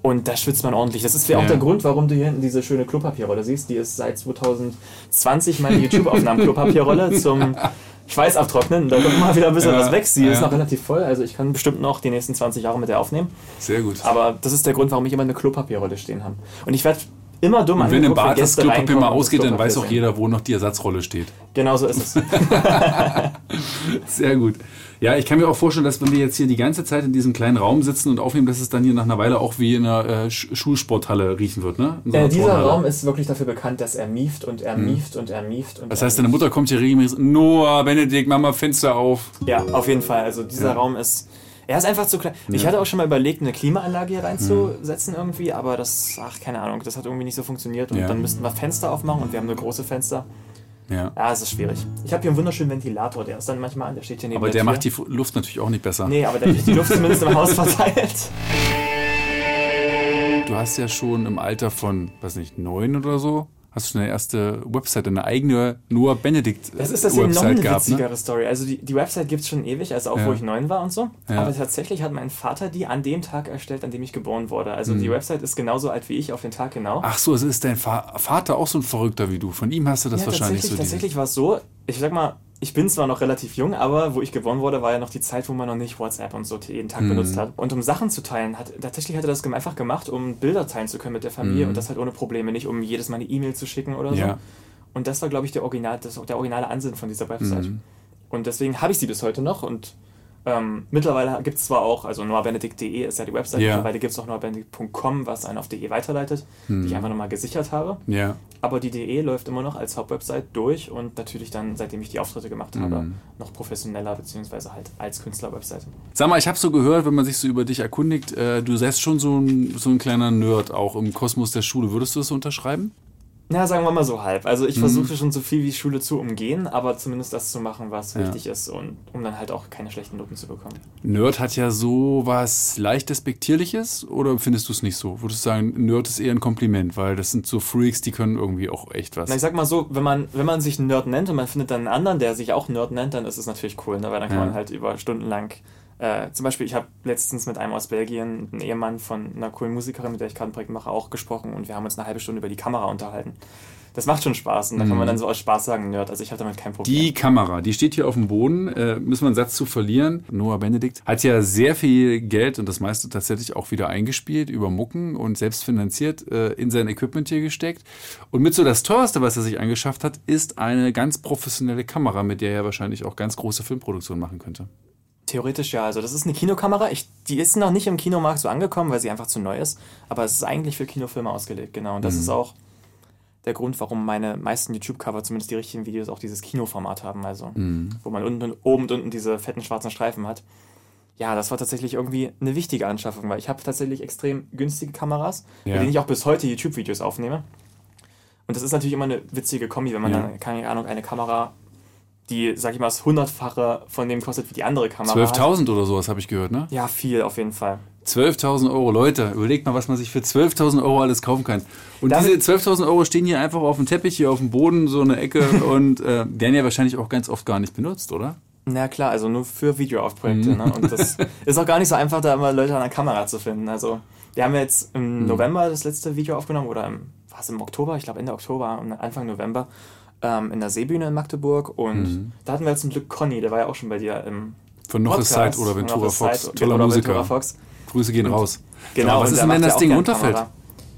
Und da schwitzt man ordentlich. Das ist ja auch der Grund, warum du hier hinten diese schöne Klopapierrolle siehst. Die ist seit 2020 meine YouTube-Aufnahmen-Klopapierrolle zum Schweiß abtrocknen. Da kommt mal wieder ein bisschen Ja, was weg. Sie ja. ist noch relativ voll, also ich kann bestimmt noch die nächsten 20 Jahre mit der aufnehmen. Sehr gut. Aber das ist der Grund, warum ich immer eine Klopapierrolle stehen habe. Und ich werde immer dumm und wenn im Bad das Klopapier mal ausgeht, dann weiß auch jeder, wo noch die Ersatzrolle steht. Genau so ist es. Sehr gut. Ja, ich kann mir auch vorstellen, dass wenn wir jetzt hier die ganze Zeit in diesem kleinen Raum sitzen und aufnehmen, dass es dann hier nach einer Weile auch wie in einer äh, Sch- Schulsporthalle riechen wird, ne? So äh, dieser Turnhalle. Raum ist wirklich dafür bekannt, dass er mieft und er mieft und er mieft. Und Das heißt, deine Mutter kommt hier regelmäßig, Noah, Benedikt, Mama, Fenster auf. Ja, auf jeden Fall. Also dieser Raum ist. Er ist einfach zu klein. Ich hatte auch schon mal überlegt, eine Klimaanlage hier reinzusetzen irgendwie, aber das, ach, keine Ahnung, das hat irgendwie nicht so funktioniert. Und Ja. dann müssten wir Fenster aufmachen und wir haben nur große Fenster. Ja. Ja, es ist schwierig. Ich habe hier einen wunderschönen Ventilator, der ist dann manchmal an, der steht hier neben Aber der Tür. macht die Luft natürlich auch nicht besser. Nee, aber der kriegt die Luft zumindest im Haus verteilt. Du hast ja schon im Alter von, weiß nicht, neun oder so, hast du schon eine erste Website, eine eigene Noah Benedict Das ist noch Website eine gehabt, witzigere ne? Story. Also die, die Website gibt es schon ewig, also auch Ja. wo ich neun war und so. Ja. Aber tatsächlich hat mein Vater die an dem Tag erstellt, an dem ich geboren wurde. Also die Website ist genauso alt wie ich auf den Tag genau. Mhm. Ach so, also ist dein Vater auch so ein Verrückter wie du. Von ihm hast du das ja, wahrscheinlich tatsächlich, so. tatsächlich war es so, ich sag mal, ich bin zwar noch relativ jung, aber wo ich geboren wurde, war ja noch die Zeit, wo man noch nicht WhatsApp und so jeden Mhm. Tag benutzt hat. Und um Sachen zu teilen, hat tatsächlich hat er das einfach gemacht, um Bilder teilen zu können mit der Familie und das halt ohne Probleme, nicht um jedes Mal eine E-Mail zu schicken oder so. Mhm. Ja. Und das war, glaube ich, der, Original, das, der originale Ansinn von dieser Website. Mhm. Und deswegen habe ich sie bis heute noch und ähm, mittlerweile gibt es zwar auch, also noahbenedict.de ist ja die Website, Ja. mittlerweile gibt es auch noahbenedict.com, was einen auf DE weiterleitet, Mhm. die ich einfach nochmal gesichert habe. Ja. Aber die DE läuft immer noch als Hauptwebsite durch und natürlich dann, seitdem ich die Auftritte gemacht habe, Mhm. noch professioneller, beziehungsweise halt als Künstlerwebsite. Sag mal, ich habe so gehört, wenn man sich so über dich erkundigt, äh, du seist schon so ein, so ein kleiner Nerd auch im Kosmos der Schule. Würdest du das so unterschreiben? Na, sagen wir mal so halb. Also Mhm. ich versuche schon so viel wie Schule zu umgehen, aber zumindest das zu machen, was Ja. wichtig ist und um dann halt auch keine schlechten Noten zu bekommen. Nerd hat ja so was leicht Despektierliches oder findest du es nicht so? Würdest du sagen, Nerd ist eher ein Kompliment, weil das sind so Freaks, die können irgendwie auch echt was. Na, ich sag mal so, wenn man, wenn man sich Nerd nennt und man findet dann einen anderen, der sich auch Nerd nennt, dann ist es natürlich cool, ne? weil dann kann Ja. man halt über Stunden lang. Äh, zum Beispiel, ich habe letztens mit einem aus Belgien, einem Ehemann von einer coolen Musikerin, mit der ich gerade ein Projekt mache, auch gesprochen und wir haben uns eine halbe Stunde über die Kamera unterhalten. Das macht schon Spaß und da kann man dann so aus Spaß sagen, Nerd. Also ich habe damit kein Problem. Mhm. Die Kamera, die steht hier auf dem Boden, äh, müssen wir einen Satz zu verlieren. Noah Benedikt hat ja sehr viel Geld und das meiste tatsächlich auch wieder eingespielt über Mucken und selbst finanziert äh, in sein Equipment hier gesteckt. Und mit so das teuerste, was er sich angeschafft hat, ist eine ganz professionelle Kamera, mit der er wahrscheinlich auch ganz große Filmproduktionen machen könnte. Theoretisch ja. Also das ist eine Kinokamera. Ich, die ist noch nicht im Kinomarkt so angekommen, weil sie einfach zu neu ist. Aber es ist eigentlich für Kinofilme ausgelegt, genau. Und das ist auch der Grund, warum meine meisten YouTube-Cover, zumindest die richtigen Videos, auch dieses Kinoformat haben. Also wo man unten und oben und unten diese fetten schwarzen Streifen hat. Ja, das war tatsächlich irgendwie eine wichtige Anschaffung, weil ich habe tatsächlich extrem günstige Kameras, Ja. mit denen ich auch bis heute YouTube-Videos aufnehme. Und das ist natürlich immer eine witzige Kombi, wenn man Ja. dann, keine Ahnung, eine Kamera, die, sag ich mal, das hundertfache von dem kostet wie die andere Kamera. hat. 12.000 oder sowas habe ich gehört, ne? Ja, viel auf jeden Fall. 12.000 Euro, Leute, überlegt mal, was man sich für 12.000 Euro alles kaufen kann. Und Damit- diese 12.000 Euro stehen hier einfach auf dem Teppich, hier auf dem Boden, so eine Ecke und äh, werden ja wahrscheinlich auch ganz oft gar nicht benutzt, oder? Na klar, also nur für Videoaufprojekte. Mhm. Ne? Und das ist auch gar nicht so einfach, da immer Leute an der Kamera zu finden. Also, wir haben jetzt im Mhm. November das letzte Video aufgenommen oder im, war es im Oktober? Ich glaube Ende Oktober und Anfang November ähm, in der Seebühne in Magdeburg. Und Mhm. da hatten wir zum Glück Conny, der war ja auch schon bei dir im Von Noch Podcast. is Zeit oder von Ventura Fox. Toller oder Musiker. Ventura Fox. Grüße gehen raus. Genau, was und ist denn, wenn das Ding runterfällt? Kamera.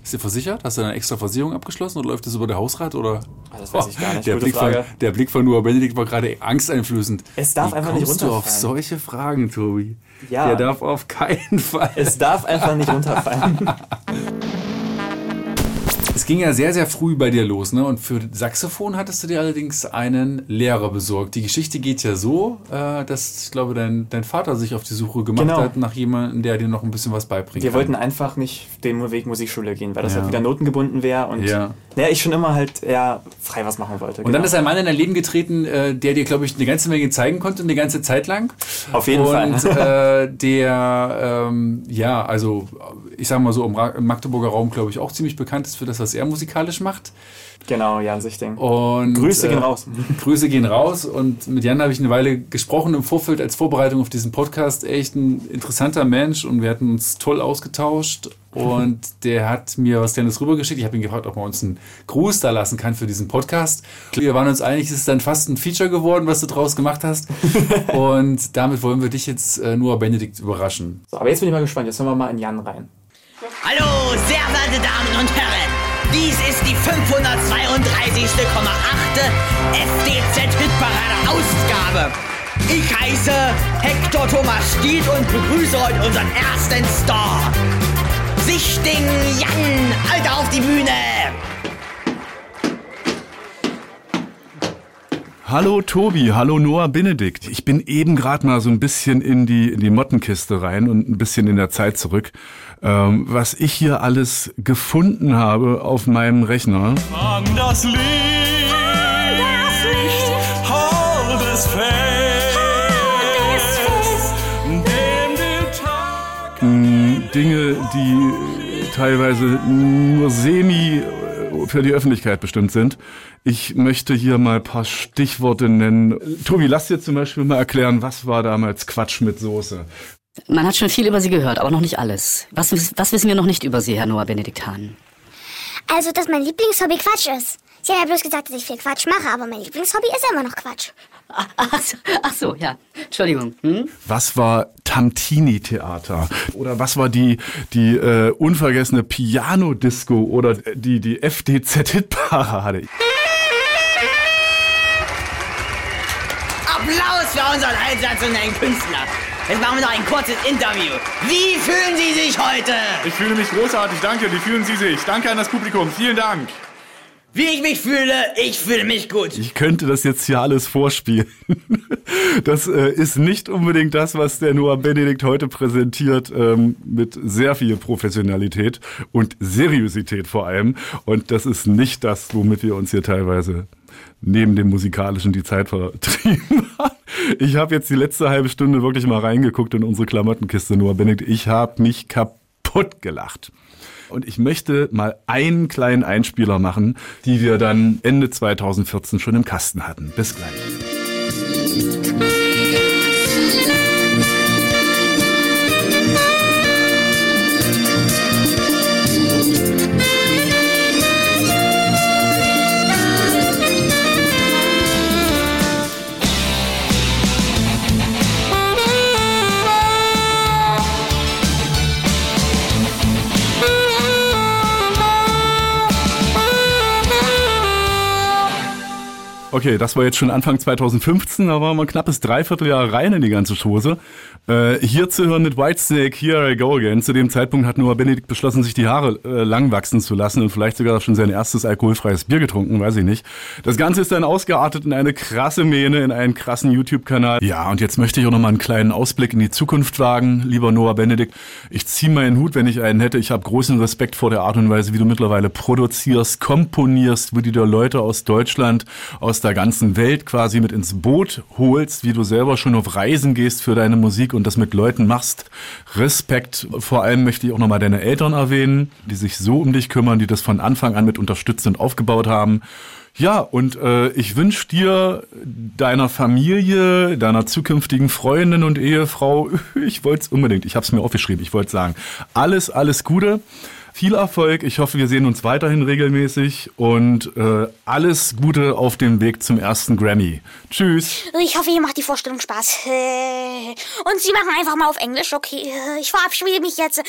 Ist dir versichert? Hast du eine extra Versicherung abgeschlossen oder läuft das über der Hausrat? Oder? Ah, das weiß ich gar nicht. Der Gute Blick, von, Frage. der Blick von Noah Benedikt war gerade angsteinflößend. Es darf Wie einfach nicht kommst du auf runterfallen. solche Fragen, Tobi? Ja. Der darf auf keinen Fall. Es darf einfach nicht runterfallen. Es ging ja sehr, sehr früh bei dir los, ne? Und für Saxophon hattest du dir allerdings einen Lehrer besorgt. Die Geschichte geht ja so, äh, dass ich glaube, dein, dein Vater sich auf die Suche gemacht Genau. hat nach jemandem, der dir noch ein bisschen was beibringt. Wir wollten einfach nicht den Weg Musikschule gehen, weil das Ja. halt wieder notengebunden wäre und Ja. naja, ich schon immer halt eher frei was machen wollte. Und dann ist ein Mann in dein Leben getreten, äh, der dir, glaube ich, eine ganze Menge zeigen konnte, eine ganze Zeit lang. Auf jeden und, Fall. äh, der, ähm, ja, also ich sag mal so, im Magdeburger Raum, glaube ich, auch ziemlich bekannt ist für das, was er musikalisch macht. Genau, Jan Sichting. Und, Grüße gehen raus. Grüße gehen raus. Und mit Jan habe ich eine Weile gesprochen im Vorfeld als Vorbereitung auf diesen Podcast. Echt ein interessanter Mensch und wir hatten uns toll ausgetauscht. Und der hat mir was Kleines rübergeschickt. Ich habe ihn gefragt, ob man uns einen Gruß da lassen kann für diesen Podcast. Wir waren uns einig, es ist dann fast ein Feature geworden, was du draus gemacht hast. und damit wollen wir dich jetzt äh, nur Benedikt überraschen. So, aber jetzt bin ich mal gespannt. Jetzt hören wir mal in Jan rein. Hallo, sehr verehrte Damen und Herren. Dies ist die 532,8. FDZ-Hitparade Ausgabe. Ich heiße Hector Thomas Stied und begrüße heute unseren ersten Star. Sichting Jan, Alter auf die Bühne. Hallo Tobi, hallo Noah Benedikt. Ich bin eben gerade mal so ein bisschen in die, in die Mottenkiste rein und ein bisschen in der Zeit zurück. Ähm, was ich hier alles gefunden habe auf meinem Rechner. An das Licht, holdes Fest, dem den Tag Dinge, die teilweise nur semi für die Öffentlichkeit bestimmt sind. Ich möchte hier mal ein paar Stichworte nennen. Tobi, lass dir zum Beispiel mal erklären, was war damals Quatsch mit Soße? Man hat schon viel über Sie gehört, aber noch nicht alles. Was, was wissen wir noch nicht über Sie, Herr Noah Benedikt Hahn? Also, dass mein Lieblingshobby Quatsch ist. Sie haben ja bloß gesagt, dass ich viel Quatsch mache, aber mein Lieblingshobby ist immer noch Quatsch. Ach, ach, so, ach so, ja. Entschuldigung. Hm? Was war Tantini-Theater? Oder was war die, die äh, unvergessene Piano-Disco oder die, die FDZ-Hit-Parade? Applaus für unseren sensationellen Künstler. Jetzt machen wir noch ein kurzes Interview. Wie fühlen Sie sich heute? Ich fühle mich großartig, danke. Wie fühlen Sie sich? Danke an das Publikum, vielen Dank. Wie ich mich fühle, ich fühle mich gut. Ich könnte das jetzt hier alles vorspielen. Das äh, ist nicht unbedingt das, was der Noah Benedikt heute präsentiert, ähm, mit sehr viel Professionalität und Seriosität vor allem. Und das ist nicht das, womit wir uns hier teilweise neben dem musikalischen die Zeit vertrieben haben. Ich habe jetzt die letzte halbe Stunde wirklich mal reingeguckt in unsere Klamottenkiste, Noah Benedikt. Ich habe mich kaputt gelacht. Und ich möchte mal einen kleinen Einspieler machen, die wir dann Ende 2014 schon im Kasten hatten. Bis gleich. Okay, das war jetzt schon Anfang 2015, da waren wir ein knappes Dreivierteljahr rein in die ganze Chose. Äh, hier zu hören mit Whitesnake, Here I Go Again. Zu dem Zeitpunkt hat Noah Benedikt beschlossen, sich die Haare äh, lang wachsen zu lassen und vielleicht sogar schon sein erstes alkoholfreies Bier getrunken, weiß ich nicht. Das Ganze ist dann ausgeartet in eine krasse Mähne, in einen krassen YouTube-Kanal. Ja, und jetzt möchte ich auch noch mal einen kleinen Ausblick in die Zukunft wagen, lieber Noah Benedikt. Ich ziehe meinen Hut, wenn ich einen hätte. Ich habe großen Respekt vor der Art und Weise, wie du mittlerweile produzierst, komponierst, wie du dir Leute aus Deutschland, aus der ganzen Welt quasi mit ins Boot holst, wie du selber schon auf Reisen gehst für deine Musik und das mit Leuten machst. Respekt. Vor allem möchte ich auch nochmal deine Eltern erwähnen, die sich so um dich kümmern, die das von Anfang an mit unterstützt und aufgebaut haben. Ja, und äh, ich wünsche dir, deiner Familie, deiner zukünftigen Freundin und Ehefrau, ich wollte es unbedingt, ich habe es mir aufgeschrieben, ich wollte sagen, alles, alles Gute. Viel Erfolg. Ich hoffe, wir sehen uns weiterhin regelmäßig und äh, alles Gute auf dem Weg zum ersten Grammy. Tschüss. Ich hoffe, ihr macht die Vorstellung Spaß. Äh, Und Sie machen einfach mal auf Englisch, okay? Äh, Ich verabschiede mich jetzt. Äh,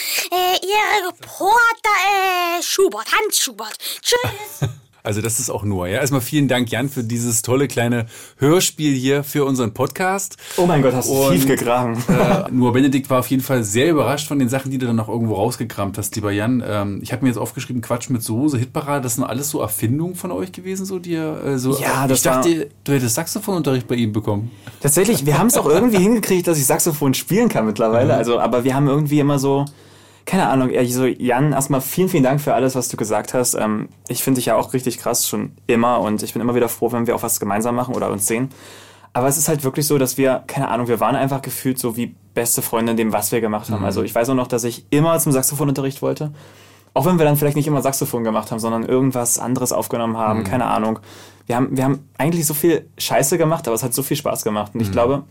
Ihr Reporter äh, Schubert, Hans Schubert. Tschüss. Also das ist auch nur. Ja, erstmal vielen Dank, Jan, für dieses tolle kleine Hörspiel hier für unseren Podcast. Oh mein Gott, hast du tief gegraben. Äh, nur Benedikt war auf jeden Fall sehr überrascht von den Sachen, die du dann noch irgendwo rausgekramt hast, lieber Jan. Ähm, ich habe mir jetzt aufgeschrieben, Quatsch mit Soße, Hitparade, das sind alles so Erfindungen von euch gewesen, so die äh, so. Ja, ich das war- dachte, du hättest Saxophonunterricht bei ihm bekommen. Tatsächlich, wir haben es auch irgendwie hingekriegt, dass ich Saxophon spielen kann mittlerweile. Mhm. Also, aber wir haben irgendwie immer so, keine Ahnung, ehrlich, so Jan, erstmal vielen, vielen Dank für alles, was du gesagt hast. Ähm, ich finde dich ja auch richtig krass schon immer und ich bin immer wieder froh, wenn wir auch was gemeinsam machen oder uns sehen. Aber es ist halt wirklich so, dass wir, keine Ahnung, wir waren einfach gefühlt so wie beste Freunde in dem, was wir gemacht haben. Mhm. Also ich weiß auch noch, dass ich immer zum Saxophonunterricht wollte. Auch wenn wir dann vielleicht nicht immer Saxophon gemacht haben, sondern irgendwas anderes aufgenommen haben, Mhm. keine Ahnung. Wir haben, wir haben eigentlich so viel Scheiße gemacht, aber es hat so viel Spaß gemacht. Und ich Mhm. glaube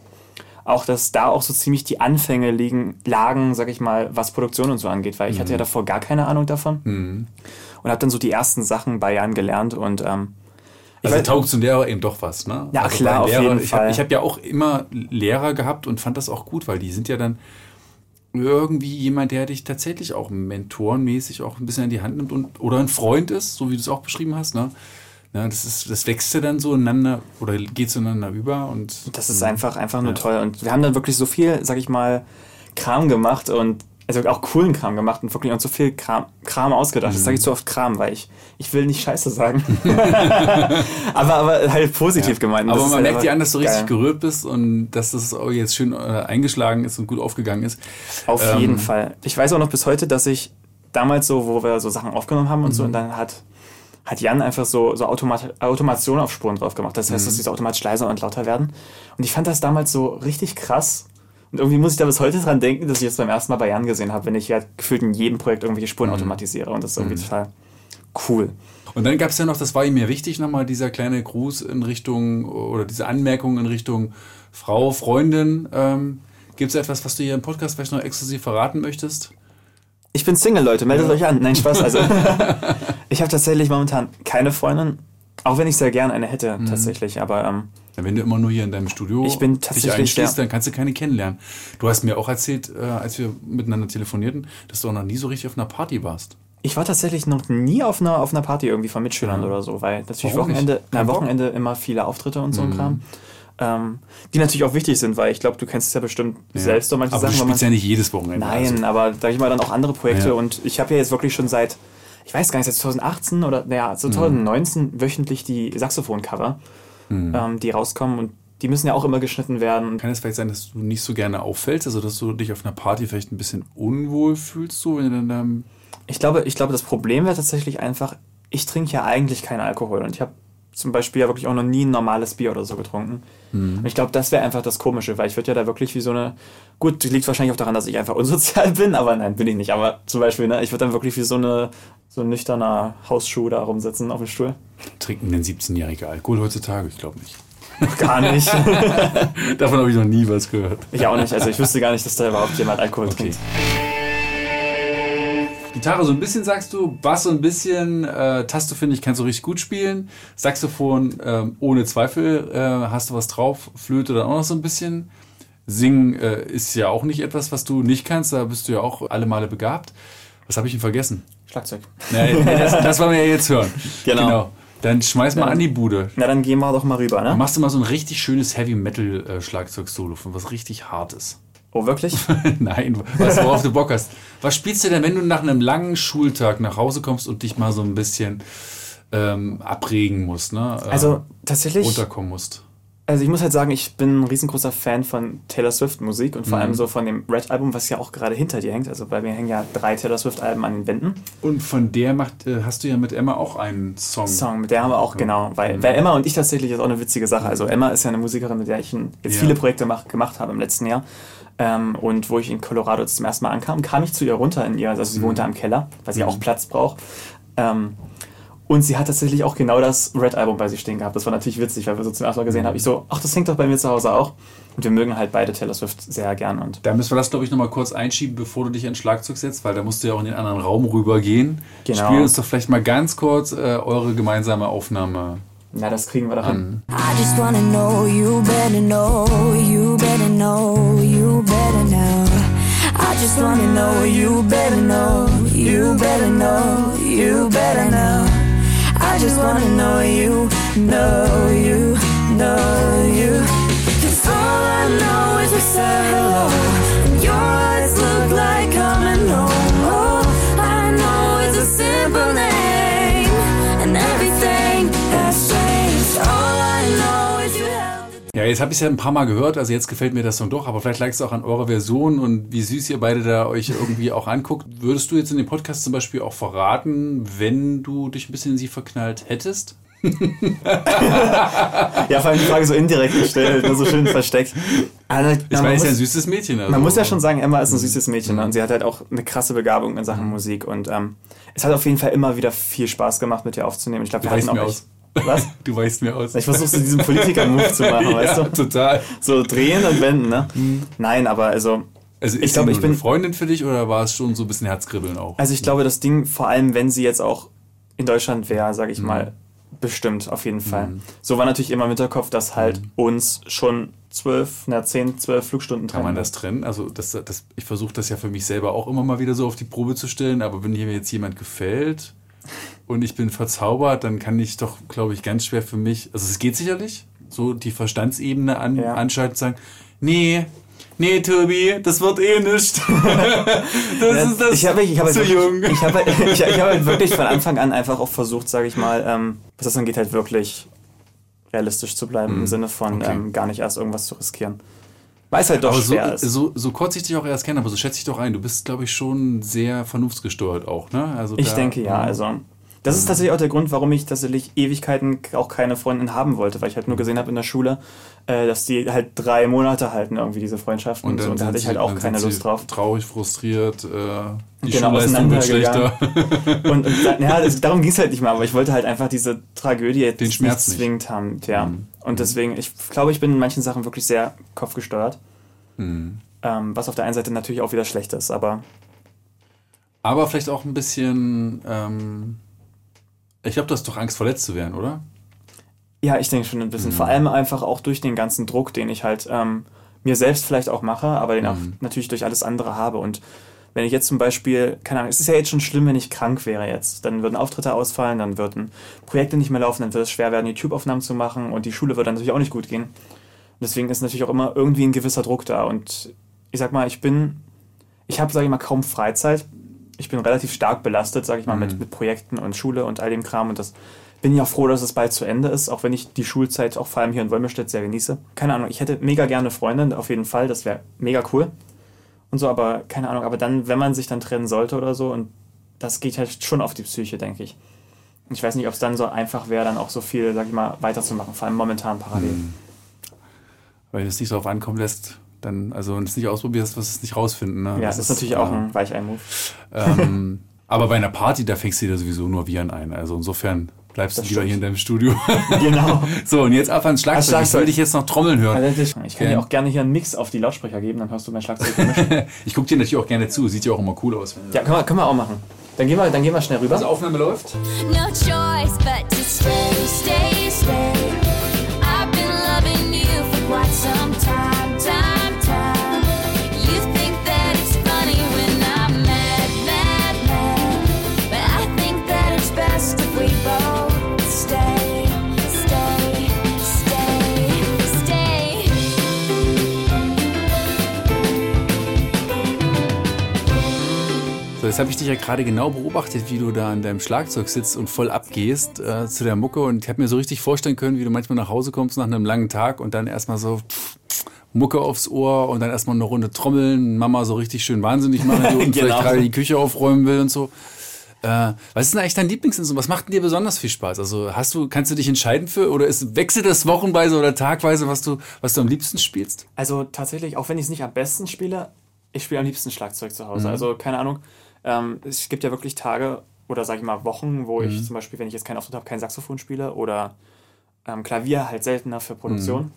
auch, dass da auch so ziemlich die Anfänge liegen, lagen, sag ich mal, was Produktion und so angeht, weil ich hatte ja Mhm. davor gar keine Ahnung davon Mhm. und habe dann so die ersten Sachen bei Jan gelernt und ähm, Also taugt zum Lehrer eben doch was, ne? Ja, also klar, auf Lehrer, jeden ich Fall. Hab, ich habe ja auch immer Lehrer gehabt und fand das auch gut, weil die sind ja dann irgendwie jemand, der dich tatsächlich auch mentorenmäßig auch ein bisschen in die Hand nimmt und oder ein Freund ist, so wie du es auch beschrieben hast, ne? Ne, das, ist, das wächst ja dann so ineinander oder geht zueinander über und Das ist einfach, einfach nur toll. Und wir haben dann wirklich so viel, sag ich mal, Kram gemacht und also auch coolen Kram gemacht und wirklich uns so viel Kram, Kram ausgedacht. Das Mhm. sage ich zu oft Kram, weil ich, ich will nicht Scheiße sagen. aber, aber halt positiv gemeint. Aber Das ist man halt merkt dir einfach an, dass du richtig geil. gerührt bist und dass das jetzt schön äh, eingeschlagen ist und gut aufgegangen ist. Auf Ähm, jeden Fall. Ich weiß auch noch bis heute, dass ich damals so, wo wir so Sachen aufgenommen haben und so, Mhm. und dann hat, hat Jan einfach so, so Automat Automation auf Spuren drauf gemacht. Das heißt, Mhm. dass diese automatisch leiser und lauter werden. Und ich fand das damals so richtig krass. Und irgendwie muss ich da bis heute dran denken, dass ich jetzt beim ersten Mal bei Jan gesehen habe, wenn ich ja gefühlt in jedem Projekt irgendwelche Spuren automatisiere. Und das ist irgendwie Mhm. total cool. Und dann gab es ja noch, das war ihm ja wichtig, nochmal dieser kleine Gruß in Richtung oder diese Anmerkung in Richtung Frau, Freundin. Ähm, Gibt es etwas, was du hier im Podcast vielleicht noch exklusiv verraten möchtest? Ich bin Single, Leute, meldet Ja. euch an. Nein, Spaß. Also, ich habe tatsächlich momentan keine Freundin, auch wenn ich sehr gern eine hätte, Mhm. tatsächlich. Aber ähm, Ja, wenn du immer nur hier in deinem Studio Ich bin dich tatsächlich einschließt, der- dann kannst du keine kennenlernen. Du hast mir auch erzählt, äh, als wir miteinander telefonierten, dass du auch noch nie so richtig auf einer Party warst. ich war tatsächlich noch nie auf einer, auf einer Party irgendwie von Mitschülern oder so, weil natürlich Warum? Wochenende, na? Wochenende immer viele Auftritte und so ein Mhm. Kram. Ähm, die natürlich auch wichtig sind, weil ich glaube, du kennst es ja bestimmt Ja. selbst so manche aber Sachen. du spielst man- ja nicht jedes Wochenende. Nein, also. aber sag ich mal dann auch andere Projekte Ja. und ich habe ja jetzt wirklich schon seit, ich weiß gar nicht, seit 2018 oder naja, Mhm. so 2019 wöchentlich die Saxophon-Cover, Mhm. ähm, die rauskommen und die müssen ja auch immer geschnitten werden. Kann es vielleicht sein, dass du nicht so gerne auffällst, also dass du dich auf einer Party vielleicht ein bisschen unwohl fühlst, so wenn du dann ähm, Ich glaube, ich glaube, das Problem wäre tatsächlich einfach, ich trinke ja eigentlich keinen Alkohol und ich habe zum Beispiel ja wirklich auch noch nie ein normales Bier oder so getrunken. Mhm. Und ich glaube, das wäre einfach das Komische, weil ich würde ja da wirklich wie so eine, gut, liegt wahrscheinlich auch daran, dass ich einfach unsozial bin, aber nein, bin ich nicht. Aber zum Beispiel, ne, ich würde dann wirklich wie so eine, so ein nüchterner Hausschuh da rumsitzen auf dem Stuhl. trinken denn 17-jährige Alkohol heutzutage? Ich glaube nicht. Gar nicht. Davon habe ich noch nie was gehört. Ich auch nicht. Also ich wüsste gar nicht, dass da überhaupt jemand Alkohol trinkt. Gitarre so ein bisschen sagst du, Bass so ein bisschen, äh, Taste finde ich, kannst du richtig gut spielen. Saxophon ähm, ohne Zweifel äh, hast du was drauf, Flöte dann auch noch so ein bisschen. Singen äh, ist ja auch nicht etwas, was du nicht kannst, da bist du ja auch alle Male begabt. Was habe ich denn vergessen? Schlagzeug. Nee, das, das wollen wir ja jetzt hören. Genau. Dann schmeiß mal Ja. an die Bude. Na, dann gehen wir doch mal rüber, Dann ne? machst du mal so ein richtig schönes Heavy Metal äh, Schlagzeug-Solo von was richtig Hartes. Oh, wirklich? Nein, was worauf du Bock hast. Was spielst du denn, wenn du nach einem langen Schultag nach Hause kommst und dich mal so ein bisschen ähm, abregen musst, ne? Ähm, Also, tatsächlich- runterkommen musst. Also ich muss halt sagen, ich bin ein riesengroßer Fan von Taylor Swift Musik und vor Mhm. allem so von dem Red Album, was ja auch gerade hinter dir hängt. Also bei mir hängen ja drei Taylor Swift Alben an den Wänden. Und von der macht, äh, hast du ja mit Emma auch einen Song. Song, mit der haben wir auch, genau, weil, Mhm. weil Emma und ich tatsächlich ist auch eine witzige Sache. Also Emma ist ja eine Musikerin, mit der ich jetzt Ja. viele Projekte mach, gemacht habe im letzten Jahr. Ähm, und wo ich in Colorado zum ersten Mal ankam, kam ich zu ihr runter in ihr, also sie Mhm. wohnte am Keller, weil sie Mhm. auch Platz braucht. Ähm, und sie hat tatsächlich auch genau das Red-Album bei sich stehen gehabt. Das war natürlich witzig, weil wir so zum ersten Mal gesehen Mhm. haben. Ich so, ach, das hängt doch bei mir zu Hause auch. Und wir mögen halt beide Taylor Swift sehr gern. Und Da müssen wir das, glaube ich, nochmal kurz einschieben, bevor du dich ins Schlagzeug setzt, weil da musst du ja auch in den anderen Raum rübergehen. Genau. Spiel uns doch vielleicht mal ganz kurz äh, eure gemeinsame Aufnahme na, das kriegen wir doch hin. I just wanna know you better know, you better know, you better know. I just wanna know you better know, you better know, you better know. I just wanna know you, know you, know you. Cause all I know is we said hello, Ja, jetzt habe ich es ja ein paar Mal gehört, also jetzt gefällt mir das Song doch, aber vielleicht lag es auch an eurer Version und wie süß ihr beide da euch irgendwie auch anguckt. Würdest du jetzt in dem Podcast zum Beispiel auch verraten, wenn du dich ein bisschen in sie verknallt hättest? Ja, vor allem die Frage so indirekt gestellt, nur so schön versteckt. Also, Ich na, man meine, ist ja ein süßes Mädchen. Also. Man muss ja schon sagen, Emma ist ein süßes Mädchen ne? und sie hat halt auch eine krasse Begabung in Sachen Musik und ähm, es hat auf jeden Fall immer wieder viel Spaß gemacht, mit ihr aufzunehmen. Ich glaube, wir hatten auch echt- Was? Du weißt mir aus. Ich versuche so diesen Politiker-Move zu machen, weißt du? Ja, total. So drehen und wenden, ne? Nein, aber also. Also ich ist glaube, ich bin. Freundin für dich oder war es schon so ein bisschen Herzkribbeln auch? Also ich glaube, das Ding, vor allem wenn sie jetzt auch in Deutschland wäre, sage ich Mhm. mal, bestimmt, auf jeden Fall. So war natürlich immer im Hinterkopf, dass halt Mhm. uns schon zwölf, na zehn, zwölf Flugstunden Kann man trennen. das trennen? Also das, das, ich versuche das ja für mich selber auch immer mal wieder so auf die Probe zu stellen, aber wenn mir jetzt jemand gefällt und ich bin verzaubert, dann kann ich doch, glaube ich, ganz schwer für mich, also es geht sicherlich, so die Verstandsebene an, anschalten und sagen, nee, nee, Tobi, das wird eh nicht. das Ja, ist das ich habe ich hab halt zu wirklich, jung. Ich habe ich, ich hab halt wirklich von Anfang an einfach auch versucht, sage ich mal, ähm, was das angeht, halt wirklich realistisch zu bleiben, im Mhm. Sinne von Okay. ähm, gar nicht erst irgendwas zu riskieren. Weil es halt doch aber schwer so, ist. So, so kurz ich dich auch erst kenne, aber so schätze ich doch ein. Du bist, glaube ich, schon sehr vernunftsgesteuert auch, ne? Also Ich da- denke ja, also. Das ist tatsächlich auch der Grund, warum ich tatsächlich Ewigkeiten auch keine Freundin haben wollte, weil ich halt nur gesehen habe in der Schule, äh, dass die halt drei Monate halten, irgendwie diese Freundschaften und, so, und da hatte ich halt auch keine Lust drauf. Traurig, frustriert. Äh, Die genau, Schulleistung wird schlechter. und, und da- ja, das, darum ging es halt nicht mal, aber ich wollte halt einfach diese Tragödie jetzt Den Schmerz nicht nicht. zwingend haben. Ja. Mhm. Und deswegen, ich glaube, ich bin in manchen Sachen wirklich sehr kopfgesteuert. Mhm. Ähm, was auf der einen Seite natürlich auch wieder schlecht ist, aber Aber vielleicht auch ein bisschen. Ähm, ich glaube, du hast doch Angst, verletzt zu werden, oder? Ja, ich denke schon ein bisschen. Mhm. Vor allem einfach auch durch den ganzen Druck, den ich halt ähm, mir selbst vielleicht auch mache, aber den auch Mhm. natürlich durch alles andere habe. Und wenn ich jetzt zum Beispiel, keine Ahnung, es ist ja jetzt schon schlimm, wenn ich krank wäre jetzt. Dann würden Auftritte ausfallen, dann würden Projekte nicht mehr laufen, dann wird es schwer werden, YouTube-Aufnahmen zu machen und die Schule wird dann natürlich auch nicht gut gehen. Und deswegen ist natürlich auch immer irgendwie ein gewisser Druck da. Und ich sag mal, ich bin, ich habe, sage ich mal, kaum Freizeit. Ich bin relativ stark belastet, sage ich mal, mit, mit Projekten und Schule und all dem Kram. Und das bin ich auch froh, dass es bald zu Ende ist, auch wenn ich die Schulzeit auch vor allem hier in Wolmirstedt sehr genieße. Keine Ahnung, ich hätte mega gerne Freundin, auf jeden Fall, das wäre mega cool. Und so, aber keine Ahnung, aber dann, wenn man sich dann trennen sollte oder so, und das geht halt schon auf die Psyche, denke ich. Ich weiß nicht, ob es dann so einfach wäre, dann auch so viel, sag ich mal, weiterzumachen, vor allem momentan parallel. Mhm. Weil es nicht darauf ankommen lässt, dann, also wenn du es nicht ausprobierst, wirst du es nicht rausfinden. Ne? Ja, das ist natürlich auch ein Weichei-Move. Ähm, aber bei einer Party, da fängst du dir sowieso nur Viren ein. Also insofern bleibst Das du lieber stimmt. hier in deinem Studio. Genau. So, und jetzt ab ans Schlagzeug. Schlagzeug. Ich soll dich jetzt noch Trommeln hören. Also ich kann dir auch gerne hier einen Mix auf die Lautsprecher geben, dann hörst du mein Schlagzeug ich gucke dir natürlich auch gerne zu. Sieht ja auch immer cool aus. Ja, können wir, können wir auch machen. Dann gehen wir, dann gehen wir schnell rüber. Also Aufnahme läuft. No choice but to stay, stay, stay. Jetzt habe ich dich ja gerade genau beobachtet, wie du da an deinem Schlagzeug sitzt und voll abgehst äh, zu der Mucke. Und ich habe mir so richtig vorstellen können, wie du manchmal nach Hause kommst nach einem langen Tag und dann erstmal so Mucke aufs Ohr und dann erstmal eine Runde trommeln, Mama so richtig schön wahnsinnig machen und Genau. vielleicht gerade die Küche aufräumen will und so. Äh, was ist denn eigentlich dein Lieblingsinstrument? Was macht denn dir besonders viel Spaß? Also hast du, kannst du dich entscheiden für oder ist, wechselt das wochenweise oder tagweise, was du, was du am liebsten spielst? Also tatsächlich, auch wenn ich es nicht am besten spiele, ich spiele am liebsten Schlagzeug zu Hause. Mhm. Also keine Ahnung, ähm, es gibt ja wirklich Tage oder sage ich mal Wochen, wo Mhm. ich zum Beispiel, wenn ich jetzt keinen Auftritt habe, kein Saxophon spiele oder ähm, Klavier halt seltener für Produktion. Mhm.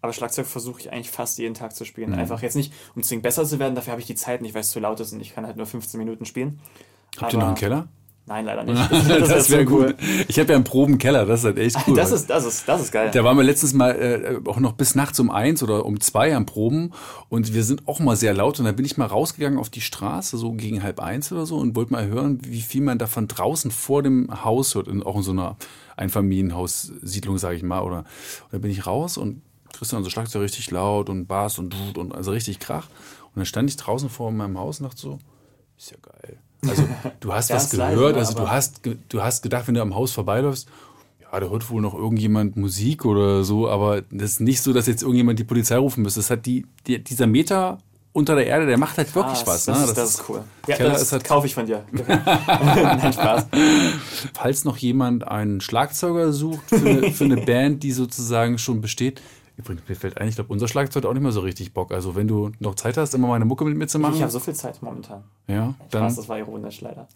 Aber Schlagzeug versuche ich eigentlich fast jeden Tag zu spielen. Mhm. Einfach jetzt nicht, um zwingend besser zu werden, dafür habe ich die Zeit nicht, weil es zu laut ist und ich kann halt nur 15 Minuten spielen. Habt ihr noch einen Keller? Nein, leider nicht. Das, ist wäre so gut. Ich habe ja einen Probenkeller, das ist halt echt cool. Das ist, das ist, das ist geil. Da waren wir letztens mal äh, auch noch bis nachts um eins oder um zwei am Proben und wir sind auch mal sehr laut und da bin ich mal rausgegangen auf die Straße, so gegen halb eins oder so und wollte mal hören, wie viel man davon draußen vor dem Haus hört, in, auch in so einer Einfamilienhaussiedlung, sage ich mal. Oder und da bin ich raus und Christian so Schlagzeug richtig laut und Bass und und also richtig Krach. Und dann stand ich draußen vor meinem Haus und dachte so, ist ja geil. Also du hast was gehört, ne, also du hast, du hast gedacht, wenn du am Haus vorbeiläufst, ja, da hört wohl noch irgendjemand Musik oder so, aber das ist nicht so, dass jetzt irgendjemand die Polizei rufen müsste. Das hat die, die dieser Meter unter der Erde, der macht halt wirklich Ah, was. das, ne? ist, das ist cool. Ja, Keller das ist halt, kaufe ich von dir. Nein, Spaß. falls noch jemand einen Schlagzeuger sucht für eine, für eine Band, die sozusagen schon besteht. Übrigens, mir fällt ein, ich glaube, unser Schlagzeug hat auch nicht mehr so richtig Bock. Also, wenn du noch Zeit hast, immer mal eine Mucke mit mir zu machen. Ich habe so viel Zeit momentan. ja, Spaß, dann. das war ironisch leider.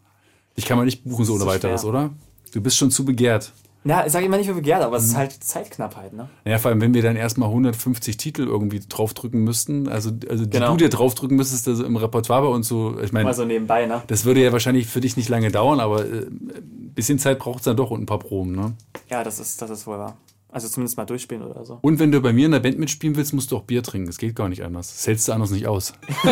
Ich kann mal nicht buchen so ohne weiteres, schwer. oder? Du bist schon zu begehrt. Ja, ich sage immer nicht für begehrt, aber es Mhm. ist halt Zeitknappheit, ne? Ja, vor allem, wenn wir dann erstmal 150 Titel irgendwie draufdrücken müssten, also, also die Genau. du dir draufdrücken müsstest, also im Repertoire bei uns so, ich meine, Mal so nebenbei, ne? das würde ja wahrscheinlich für dich nicht lange dauern, aber äh, ein bisschen Zeit braucht es dann doch und ein paar Proben, ne? Ja, das ist, das ist wohl wahr. Also zumindest mal durchspielen oder so. Und wenn du bei mir in der Band mitspielen willst, musst du auch Bier trinken. Das geht gar nicht anders. Das hältst du anders nicht aus.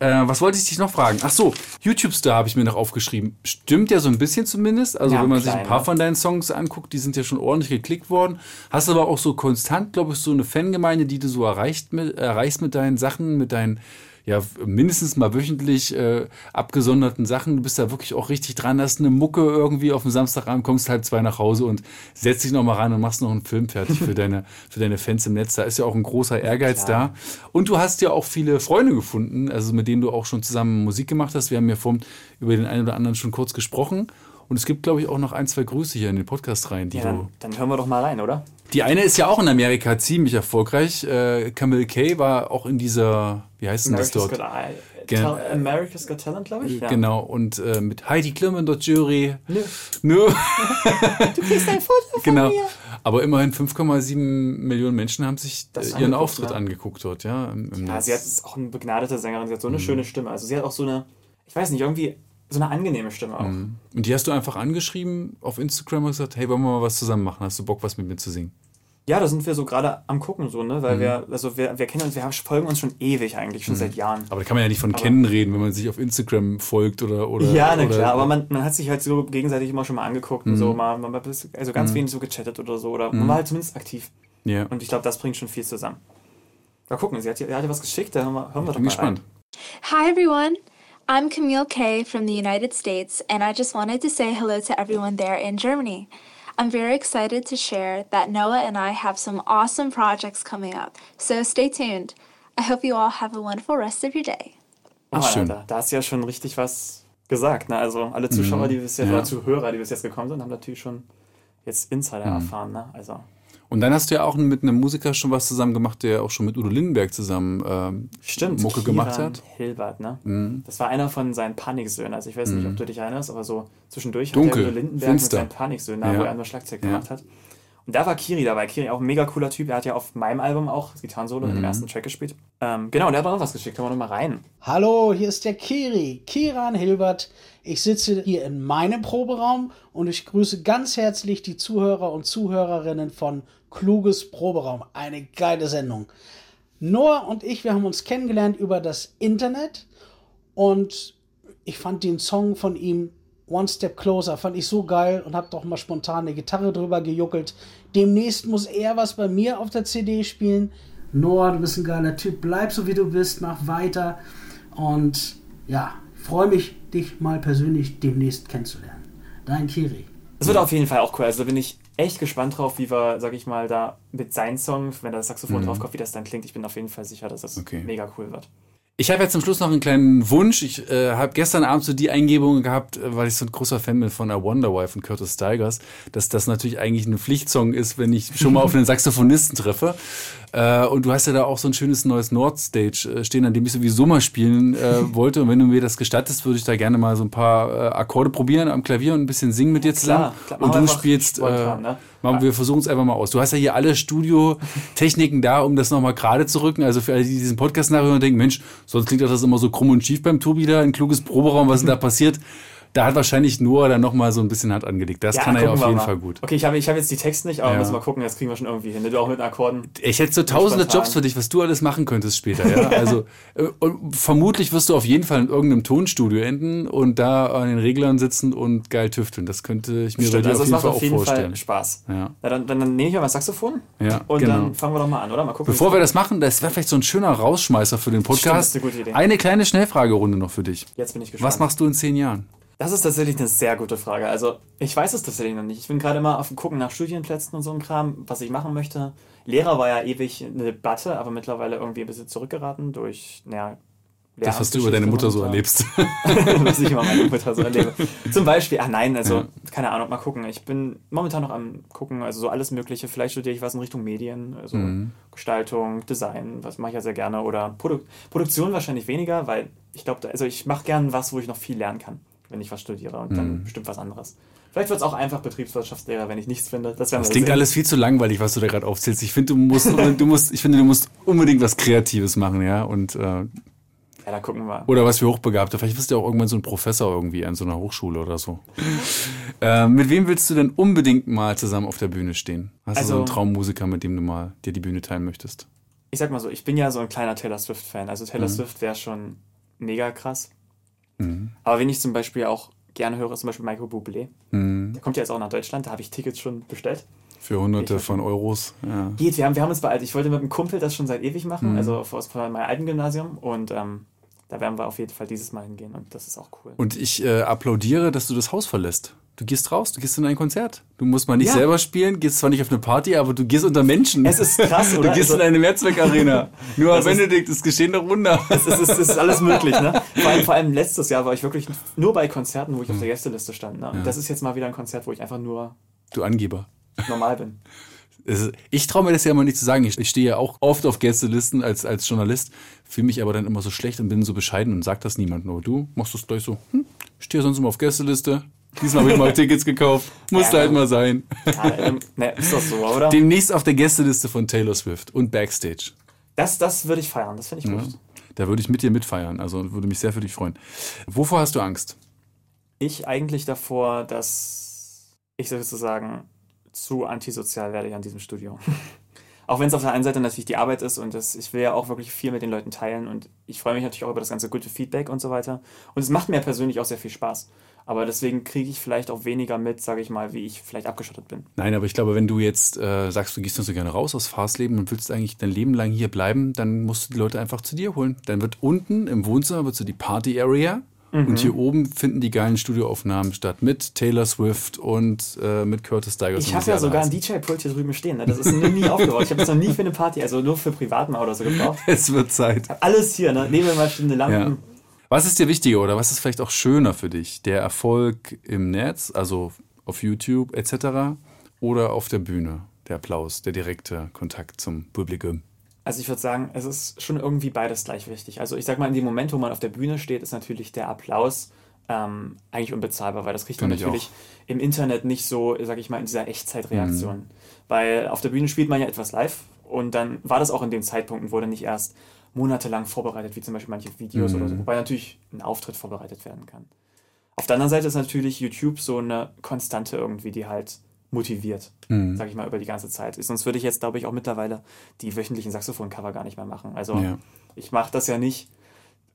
äh, was wollte ich dich noch fragen? Ach so, YouTube-Star habe ich mir noch aufgeschrieben. Stimmt ja so ein bisschen zumindest. Also Ja, wenn man sich ein paar von deinen Songs anguckt, die sind ja schon ordentlich geklickt worden. Hast aber auch so konstant, glaube ich, so eine Fangemeinde, die du so erreicht mit, erreichst mit deinen Sachen, mit deinen ja, mindestens mal wöchentlich äh, abgesonderten Sachen. Du bist da wirklich auch richtig dran, hast eine Mucke irgendwie auf dem Samstagabend, kommst halb zwei nach Hause und setzt dich noch mal ran und machst noch einen Film fertig für deine, für deine Fans im Netz. Da ist ja auch ein großer Ehrgeiz Klar. da. Und du hast ja auch viele Freunde gefunden, also mit denen du auch schon zusammen Musik gemacht hast. Wir haben ja vorhin über den einen oder anderen schon kurz gesprochen. Und es gibt, glaube ich, auch noch ein, zwei Grüße hier in den Podcast rein, die Ja, du. dann, dann hören wir doch mal rein, oder? Die eine ist ja auch in Amerika ziemlich erfolgreich. Äh, Camille Kay war auch in dieser, wie heißt denn das America's dort? Got, I- Gen- America's Got Talent, glaube ich. Ja. Genau, und äh, mit Heidi Klum in der Jury. Nö. Nö. Du kriegst ein Foto genau. von mir. Aber immerhin 5,7 Millionen Menschen haben sich Das äh, ihren angeguckt, Auftritt ne? angeguckt dort, ja. Im, im Ja, Netz. sie hat ist auch eine begnadete Sängerin, sie hat so eine Mhm. schöne Stimme. Also sie hat auch so eine, ich weiß nicht, irgendwie so eine angenehme Stimme auch. Mhm. Und die hast du einfach angeschrieben auf Instagram und gesagt, hey, wollen wir mal was zusammen machen? Hast du Bock, was mit mir zu singen? Ja, da sind wir so gerade am gucken, so, ne? Weil Mhm. wir, also wir, wir kennen uns, wir haben- folgen uns schon ewig eigentlich, schon Mhm. seit Jahren. Aber da kann man ja nicht von Aber- kennen reden, wenn man sich auf Instagram folgt oder. oder ja, na oder, klar, aber man, man hat sich halt so gegenseitig immer schon mal angeguckt und Mhm. so, mal, mal, also ganz Mhm. wenig so gechattet oder so, oder Mhm. man war halt zumindest aktiv. Ja. Und ich glaube, das bringt schon viel zusammen. Mal gucken, sie hat, sie hat ja was geschickt, da hören wir, hören wir doch bin mal gespannt. Hi everyone. I'm Camille Kay from the United States, and I just wanted to say hello to everyone there in Germany. I'm very excited to share that Noah and I have some awesome projects coming up, so stay tuned. I hope you all have a wonderful rest of your day. Ah, schön. Da, da hast du ja schon richtig was gesagt. Ne? Also alle Zuschauer, Mhm. die bis jetzt, Ja. oder Zuhörer, die bis jetzt gekommen sind, haben natürlich schon jetzt Insider Mhm. erfahren. Ne? Also Und dann hast du ja auch mit einem Musiker schon was zusammen gemacht, der auch schon mit Udo Lindenberg zusammen ähm, Stimmt, Mucke Kieran gemacht hat. Hilbert, ne? Mhm. Das war einer von seinen Paniksöhnen. Also ich weiß nicht, Mhm. ob du dich erinnerst, aber so zwischendurch Dunkel, hat der Udo Lindenberg finster. mit seinen Paniksöhnen, Ja. wo er nur Schlagzeug Ja. gemacht hat. Und da war Kiri dabei. Kiri auch ein mega cooler Typ. Er hat ja auf meinem Album auch das Gitarrensolo in dem Mhm. ersten Track gespielt. Ähm, genau, und er hat auch noch was geschickt. Hören wir noch mal rein. Hallo, hier ist der Kiri, Kiran Hilbert. Ich sitze hier in meinem Proberaum und ich grüße ganz herzlich die Zuhörer und Zuhörerinnen von Kluges Proberaum. Eine geile Sendung. Noah und ich, wir haben uns kennengelernt über das Internet und ich fand den Song von ihm One Step Closer fand ich so geil und habe doch mal spontan eine Gitarre drüber gejuckelt. Demnächst muss er was bei mir auf der CD spielen. Noah, du bist ein geiler Typ, bleib so wie du bist, mach weiter und ja, freue mich, dich mal persönlich demnächst kennenzulernen. Dein Kiri. Das wird auf jeden Fall auch cool. Also da bin ich echt gespannt drauf, wie wir, sag ich mal, da mit seinem Song, wenn da das Saxophon Mhm. draufkommt, wie das dann klingt. Ich bin auf jeden Fall sicher, dass das Okay. mega cool wird. Ich habe jetzt zum Schluss noch einen kleinen Wunsch. Ich äh, habe gestern Abend so die Eingebung gehabt, äh, weil ich so ein großer Fan bin von A Wonder Wife und Curtis Stigers, dass das natürlich eigentlich ein Pflichtsong ist, wenn ich schon mal auf einen Saxophonisten treffe. Äh, und du hast ja da auch so ein schönes neues Nordstage äh, stehen, an dem ich sowieso mal spielen äh, wollte. Und wenn du mir das gestattest, würde ich da gerne mal so ein paar äh, Akkorde probieren am Klavier und ein bisschen singen mit dir zusammen. klar. und Machen wir du spielst, spontan, ne? machen wir versuchen es einfach mal aus. Du hast ja hier alle Studiotechniken da, um das nochmal gerade zu rücken. Also für alle, die diesen Podcast nachhören und denken, Mensch, sonst klingt das immer so krumm und schief beim Tobi da, ein kluges Proberaum, was ist denn da passiert? Da hat wahrscheinlich Noah dann nochmal so ein bisschen Hand angelegt. Das Ja, kann er ja auf jeden mal. Fall gut. Okay, ich habe ich hab jetzt die Texte nicht, aber Ja. müssen wir gucken, das kriegen wir schon irgendwie hin. Du auch mit Akkorden. Ich hätte so tausende. Jobs für dich, was du alles machen könntest später. Ja? Also äh, vermutlich wirst du auf jeden Fall in irgendeinem Tonstudio enden und da an den Reglern sitzen und geil tüfteln. Das könnte ich mir Stimmt, bei dir also auf das jeden macht Fall auf auch jeden vorstellen. Fall Spaß. Ja. Na, dann, dann, dann nehme ich mal das Saxophon Ja, und genau. dann fangen wir doch mal an, oder? Mal gucken. Bevor wir das machen, das wäre vielleicht so ein schöner Rausschmeißer für den Stimmt, Podcast. das ist eine gute Idee. Eine kleine Schnellfragerunde noch für dich. Jetzt bin ich gespannt. Was machst du in zehn Jahren? Das ist tatsächlich eine sehr gute Frage. Also, ich weiß es tatsächlich noch nicht. Ich bin gerade immer auf dem Gucken nach Studienplätzen und so ein Kram, was ich machen möchte. Lehrer war ja ewig eine Debatte, aber mittlerweile irgendwie ein bisschen zurückgeraten durch, naja, Das, was du über deine Mutter so erlebst. was ich über meine Mutter so erlebe. Zum Beispiel, ach nein, also, Ja. keine Ahnung, mal gucken. Ich bin momentan noch am gucken, also so alles Mögliche. Vielleicht studiere ich was in Richtung Medien, also Mhm. Gestaltung, Design, was mache ich ja sehr gerne. Oder Produ Produktion wahrscheinlich weniger, weil ich glaube, also ich mache gern was, wo ich noch viel lernen kann, wenn ich was studiere und dann Mhm. bestimmt was anderes. Vielleicht wird es auch einfach Betriebswirtschaftslehrer, wenn ich nichts finde. Das, Das klingt sehen. alles viel zu langweilig, was du da gerade aufzählst. Ich finde, du musst, du musst, ich finde, du musst unbedingt was Kreatives machen, ja. Und äh, Ja, da gucken wir mal. oder was für Hochbegabte. Vielleicht wirst du ja auch irgendwann so ein Professor irgendwie an so einer Hochschule oder so. äh, mit wem willst du denn unbedingt mal zusammen auf der Bühne stehen? Hast du so einen Also- Traummusiker, mit dem du mal dir die Bühne teilen möchtest? Ich sag mal so, ich bin ja so ein kleiner Taylor Swift-Fan. Also Taylor Mhm. Swift wäre schon mega krass. Mhm. Aber wenn ich zum Beispiel auch gerne höre, zum Beispiel Michael Bublé. Mhm. Der kommt ja jetzt auch nach Deutschland, da habe ich Tickets schon bestellt. Für hunderte von Euros. Ja. Geht, wir haben, wir haben uns beeilt. Ich wollte mit einem Kumpel das schon seit ewig machen, Mhm. also aus meinem alten Gymnasium. Und ähm, da werden wir auf jeden Fall dieses Mal hingehen und das ist auch cool. Und ich äh, applaudiere, dass du das Haus verlässt. Du gehst raus, du gehst in ein Konzert. Du musst mal nicht Ja. selber spielen, gehst zwar nicht auf eine Party, aber du gehst unter Menschen. Es ist krass, oder? Du gehst Also- in eine Mehrzweckarena. Nur ist- Benedikt, es geschehen doch Wunder. Es ist, es ist alles möglich, ne? Vor allem, vor allem letztes Jahr war ich wirklich nur bei Konzerten, wo ich auf der Gästeliste stand. Ne? Und Ja. das ist jetzt mal wieder ein Konzert, wo ich einfach nur Du Angeber. normal bin. Ich traue mir das ja immer nicht zu sagen. Ich, stehe ja auch oft auf Gästelisten als, als Journalist, fühle mich aber dann immer so schlecht und bin so bescheiden und sag das niemandem. Aber du machst das gleich so, hm, ich stehe sonst immer auf Gästeliste. Diesmal habe ich mal Tickets gekauft. Musste Ja, halt mal sein. Ja, ähm, ne, ist doch so, oder? Demnächst auf der Gästeliste von Taylor Swift und Backstage. Das, das würde ich feiern, das finde ich Ja. gut. Da würde ich mit dir mitfeiern. Also würde mich sehr für dich freuen. Wovor hast du Angst? Ich eigentlich davor, dass ich sozusagen zu antisozial werde hier an diesem Studio. Auch wenn es auf der einen Seite natürlich die Arbeit ist und das, ich will ja auch wirklich viel mit den Leuten teilen und ich freue mich natürlich auch über das ganze gute Feedback und so weiter. Und es macht mir persönlich auch sehr viel Spaß. Aber deswegen kriege ich vielleicht auch weniger mit, sage ich mal, wie ich vielleicht abgeschottet bin. Nein, aber ich glaube, wenn du jetzt äh, sagst, du gehst nicht so gerne raus aus Farsleben und willst eigentlich dein Leben lang hier bleiben, dann musst du die Leute einfach zu dir holen. Dann wird unten im Wohnzimmer wird so die Party Area Mhm. und hier oben finden die geilen Studioaufnahmen statt mit Taylor Swift und äh, mit Curtis Stigers. Ich habe ja sogar ein. DJ-Pult hier drüben stehen. Ne? Das ist mir nie aufgebaut. Ich habe das noch nie für eine Party, also nur für privat mal oder so gebraucht. Es wird Zeit. Alles hier, ne? Stehende Lampen. Ja. Was ist dir wichtiger oder was ist vielleicht auch schöner für dich? Der Erfolg im Netz, also auf YouTube etc. oder auf der Bühne? Der Applaus, der direkte Kontakt zum Publikum. Also ich würde sagen, es ist schon irgendwie beides gleich wichtig. Also ich sag mal, in dem Moment, wo man auf der Bühne steht, ist natürlich der Applaus ähm, eigentlich unbezahlbar, weil das kriegt man natürlich im Internet nicht so, sag ich mal, in dieser Echtzeitreaktion. Weil auf der Bühne spielt man ja etwas live und dann war das auch in den Zeitpunkten, wurde nicht erst monatelang vorbereitet, wie zum Beispiel manche Videos Mhm. oder so, wobei natürlich ein Auftritt vorbereitet werden kann. Auf der anderen Seite ist natürlich YouTube so eine Konstante irgendwie, die halt motiviert, Mhm. sag ich mal, über die ganze Zeit. Sonst würde ich jetzt, glaube ich, auch mittlerweile die wöchentlichen Saxophon-Cover gar nicht mehr machen. Also Ja. ich mache das ja nicht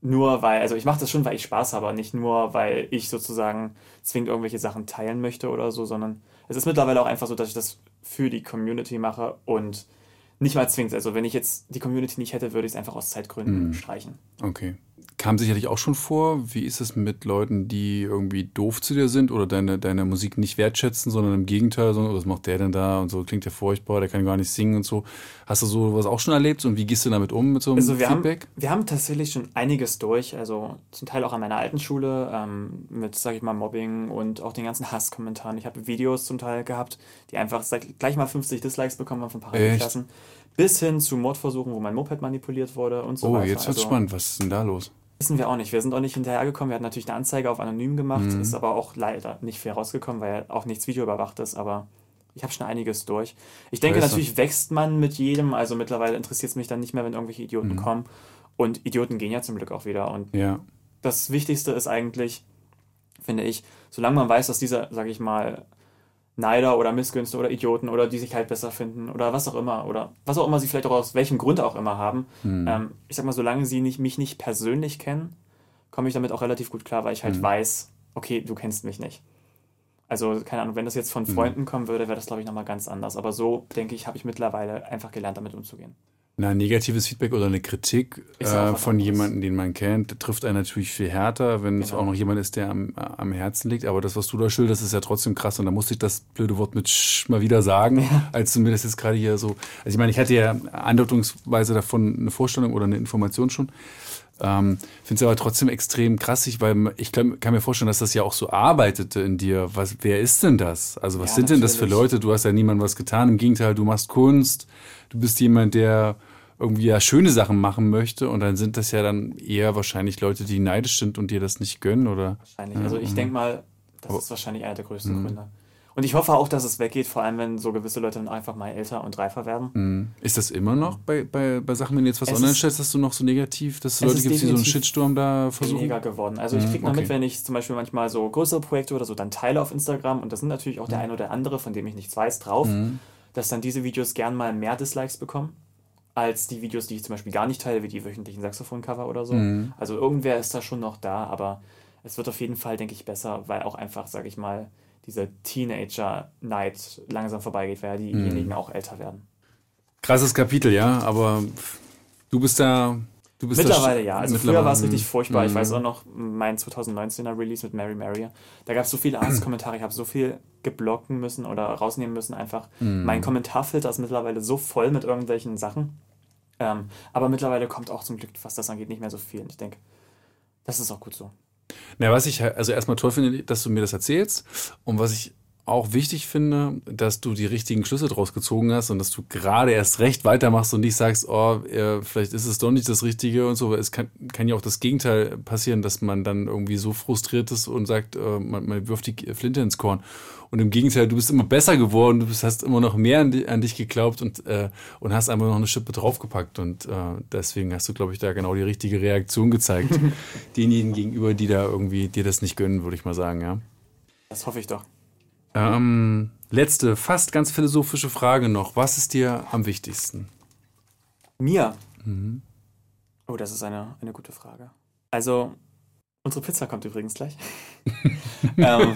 nur, weil, also ich mache das schon, weil ich Spaß habe, nicht nur, weil ich sozusagen zwingend irgendwelche Sachen teilen möchte oder so, sondern es ist mittlerweile auch einfach so, dass ich das für die Community mache und nicht mal zwingend. Also wenn ich jetzt die Community nicht hätte, würde ich es einfach aus Zeitgründen Mhm. streichen. Okay. Kam sicherlich auch schon vor. Wie ist es mit Leuten, die irgendwie doof zu dir sind oder deine, deine Musik nicht wertschätzen, sondern im Gegenteil, so, was macht der denn da und so, klingt ja furchtbar, der kann gar nicht singen und so. Hast du sowas auch schon erlebt und wie gehst du damit um mit so einem Also wir Feedback? haben, wir haben tatsächlich schon einiges durch, also zum Teil auch an meiner alten Schule ähm, mit, sag ich mal, Mobbing und auch den ganzen Hasskommentaren. Ich habe Videos zum Teil gehabt, die einfach gleich mal 50 Dislikes bekommen haben von Parallelklassen. Bis hin zu Mordversuchen, wo mein Moped manipuliert wurde und so oh, weiter. jetzt wird's Also, spannend. Was ist denn da los? Wissen wir auch nicht. Wir sind auch nicht hinterhergekommen. Wir hatten natürlich eine Anzeige auf anonym gemacht, Mhm. ist aber auch leider nicht fair rausgekommen, weil auch nichts videoüberwacht ist, aber ich habe schon einiges durch. Ich denke, Scheiße. natürlich wächst man mit jedem, also mittlerweile interessiert es mich dann nicht mehr, wenn irgendwelche Idioten Mhm. kommen. Und Idioten gehen ja zum Glück auch wieder. Und Ja. das Wichtigste ist eigentlich, finde ich, solange man weiß, dass diese, sage ich mal, Neider oder Missgünste oder Idioten oder die sich halt besser finden oder was auch immer oder was auch immer sie vielleicht auch aus welchem Grund auch immer haben. Hm. Ähm, ich sag mal, solange sie nicht, mich nicht persönlich kennen, komme ich damit auch relativ gut klar, weil ich halt Hm. weiß, okay, du kennst mich nicht. Also, keine Ahnung, wenn das jetzt von Hm. Freunden kommen würde, wäre das, glaube ich, nochmal ganz anders. Aber so, denke ich, habe ich mittlerweile einfach gelernt, damit umzugehen. Na, negatives Feedback oder eine Kritik ja äh, von jemandem, den man kennt, trifft einen natürlich viel härter, wenn es Genau. auch noch jemand ist, der am, am Herzen liegt. Aber das, was du da schilderst, ist ja trotzdem krass. Und da musste ich das blöde Wort mit Sch mal wieder sagen, als du mir das jetzt gerade hier so. Also ich meine, ich hatte ja andeutungsweise davon eine Vorstellung oder eine Information schon. Ähm, Finde es aber trotzdem extrem krassig, weil ich kann, kann mir vorstellen, dass das ja auch so arbeitete in dir. Was, wer ist denn das? Also was Ja, sind denn das für natürlich. Leute? Du hast ja niemandem was getan. Im Gegenteil, du machst Kunst. Du bist jemand, der irgendwie ja schöne Sachen machen möchte und dann sind das ja dann eher wahrscheinlich Leute, die neidisch sind und dir das nicht gönnen oder Wahrscheinlich. Also ich Ja, denke mal, das ist wahrscheinlich einer der größten Mhm. Gründe. Und ich hoffe auch, dass es weggeht, vor allem wenn so gewisse Leute dann einfach mal älter und reifer werden. Mhm. Ist das immer noch bei, bei, bei Sachen, wenn du jetzt was Es online stellst, dass du noch so negativ, dass es Leute gibt, die so einen Shitstorm da versuchen? weniger geworden. Also ich Mhm, kriege noch okay. mit, wenn ich zum Beispiel manchmal so größere Projekte oder so dann teile auf Instagram und da sind natürlich auch der ein oder andere, von dem ich nichts weiß, drauf, Mhm. dass dann diese Videos gern mal mehr Dislikes bekommen als die Videos, die ich zum Beispiel gar nicht teile, wie die wöchentlichen Saxophon-Cover oder so. Mhm. Also irgendwer ist da schon noch da, aber es wird auf jeden Fall, denke ich, besser, weil auch einfach, sage ich mal, dieser Teenager-Night langsam vorbeigeht, weil ja diejenigen Mhm. auch älter werden. Krasses Kapitel, ja, aber du bist da Mittlerweile das- ja. Also mittlerweile- früher war es richtig furchtbar. Ich Mhm. weiß auch noch, mein 2019er Release mit Mary Mary. Da gab es so viele Hasskommentare. Ich habe so viel geblocken müssen oder rausnehmen müssen einfach. Mhm. Mein Kommentarfilter ist mittlerweile so voll mit irgendwelchen Sachen. Ähm, aber mittlerweile kommt auch zum Glück, was das angeht, nicht mehr so viel. Und ich denke, das ist auch gut so. Na, was ich also erstmal toll finde, dass du mir das erzählst und was ich auch wichtig finde, dass du die richtigen Schlüsse draus gezogen hast und dass du gerade erst recht weitermachst und nicht sagst, oh, äh, vielleicht ist es doch nicht das Richtige und so. Es kann, kann ja auch das Gegenteil passieren, dass man dann irgendwie so frustriert ist und sagt, äh, man, man wirft die Flinte ins Korn. Und im Gegenteil, du bist immer besser geworden, du bist, hast immer noch mehr an, di- an dich geglaubt und, äh, und hast einfach noch eine Schippe draufgepackt. Und äh, deswegen hast du, glaube ich, da genau die richtige Reaktion gezeigt. denjenigen gegenüber, die da irgendwie dir das nicht gönnen, würde ich mal sagen, ja. Das hoffe ich doch. Ähm, letzte, fast ganz philosophische Frage noch. Was ist dir am wichtigsten? Mir? Mhm. Oh, das ist eine, eine gute Frage. Also, unsere Pizza kommt übrigens gleich. ähm,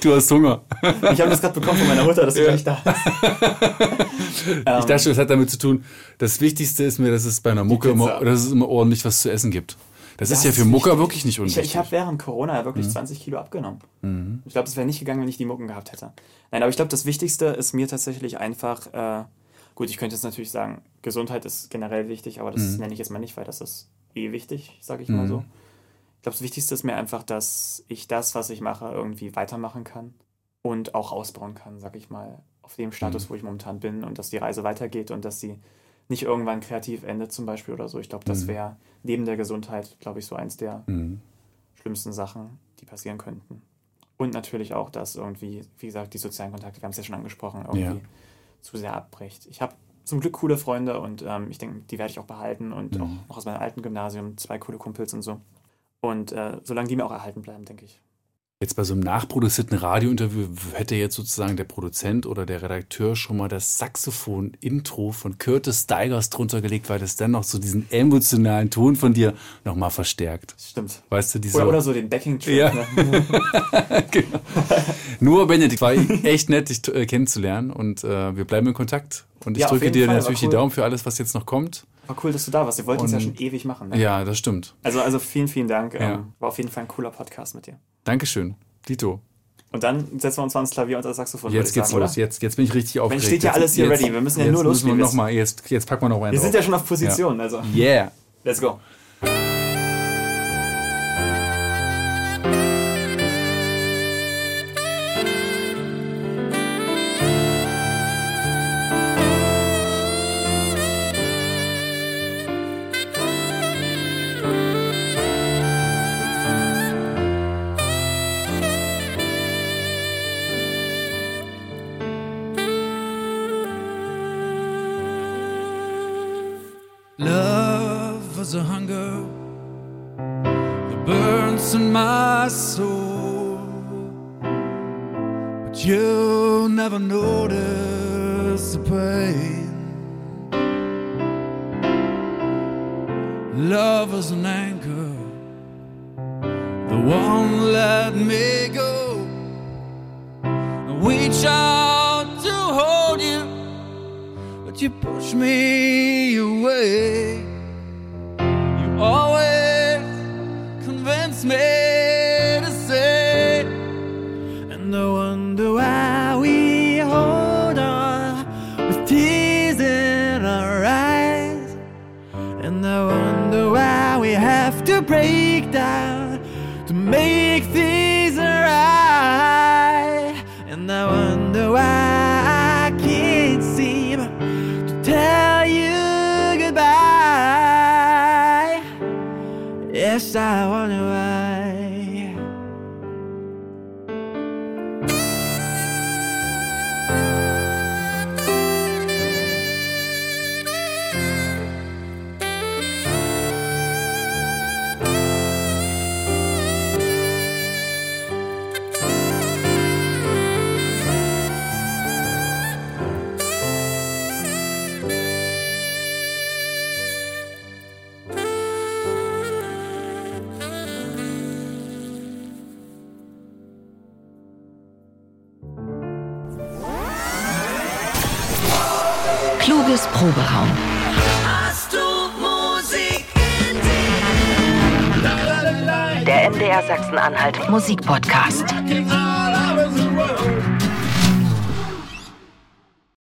Du hast Hunger. ich habe das gerade bekommen von meiner Mutter, dass sie Ja. gleich da ist. ich dachte schon, es hat damit zu tun, das Wichtigste ist mir, dass es bei einer Mucke immer, dass es immer ordentlich was zu essen gibt. Das, ist ja für Mucker wirklich nicht Ich, unwichtig. ich habe während Corona ja wirklich Mhm. 20 Kilo abgenommen. Mhm. Ich glaube, das wäre nicht gegangen, wenn ich die Mucken gehabt hätte. Nein, aber ich glaube, das Wichtigste ist mir tatsächlich einfach, äh, gut, ich könnte jetzt natürlich sagen, Gesundheit ist generell wichtig, aber das Mhm. nenne ich jetzt mal nicht, weil das ist eh wichtig, sage ich mal Mhm. so. Ich glaube, das Wichtigste ist mir einfach, dass ich das, was ich mache, irgendwie weitermachen kann und auch ausbauen kann, sage ich mal, auf dem Status, Mhm. wo ich momentan bin und dass die Reise weitergeht und dass sie nicht irgendwann kreativ endet zum Beispiel oder so. Ich glaube, das Mhm. wäre neben der Gesundheit, glaube ich, so eins der Mhm. schlimmsten Sachen, die passieren könnten. Und natürlich auch, dass irgendwie, wie gesagt, die sozialen Kontakte, wir haben es ja schon angesprochen, irgendwie Ja. zu sehr abbricht. Ich habe zum Glück coole Freunde und ähm, ich denke, die werde ich auch behalten und Mhm. auch noch aus meinem alten Gymnasium zwei coole Kumpels und so. Und äh, solange die mir auch erhalten bleiben, denke ich. Jetzt bei so einem nachproduzierten Radiointerview hätte jetzt sozusagen der Produzent oder der Redakteur schon mal das Saxophon-Intro von Curtis Stigers drunter gelegt, weil das dann noch so diesen emotionalen Ton von dir nochmal verstärkt. Stimmt. Weißt du, diese. Oder, oder so den Backing-Track. Ja. Ne? genau. Nur Benedikt, war echt nett, dich äh, kennenzulernen und äh, wir bleiben in Kontakt. Und ich Ja, drücke dir Fall, natürlich cool. die Daumen für alles, was jetzt noch kommt. War cool, dass du da warst. Wir wollten es ja schon ewig machen. Ne? Ja, das stimmt. Also, also vielen, vielen Dank. Ja. Ähm, war auf jeden Fall ein cooler Podcast mit dir. Dankeschön. Dito. Und dann setzen wir uns mal ans Klavier und das Saxophon. Jetzt geht's sagen, los. oder? Jetzt, jetzt bin ich richtig aufgeregt. steht ja alles hier jetzt, ready. Wir müssen ja jetzt nur müssen wir losspielen. noch mal, jetzt, jetzt packen wir noch einen Wir sind ja drauf. schon auf Position, Ja. also. Yeah. Let's go. But you never notice the pain. Love is an anchor that won't let me go. Reach out to hold you but you push me away. Yes, I wonder why. Proberaum. Hast du Musik in dir? Der MDR Sachsen-Anhalt Musikpodcast.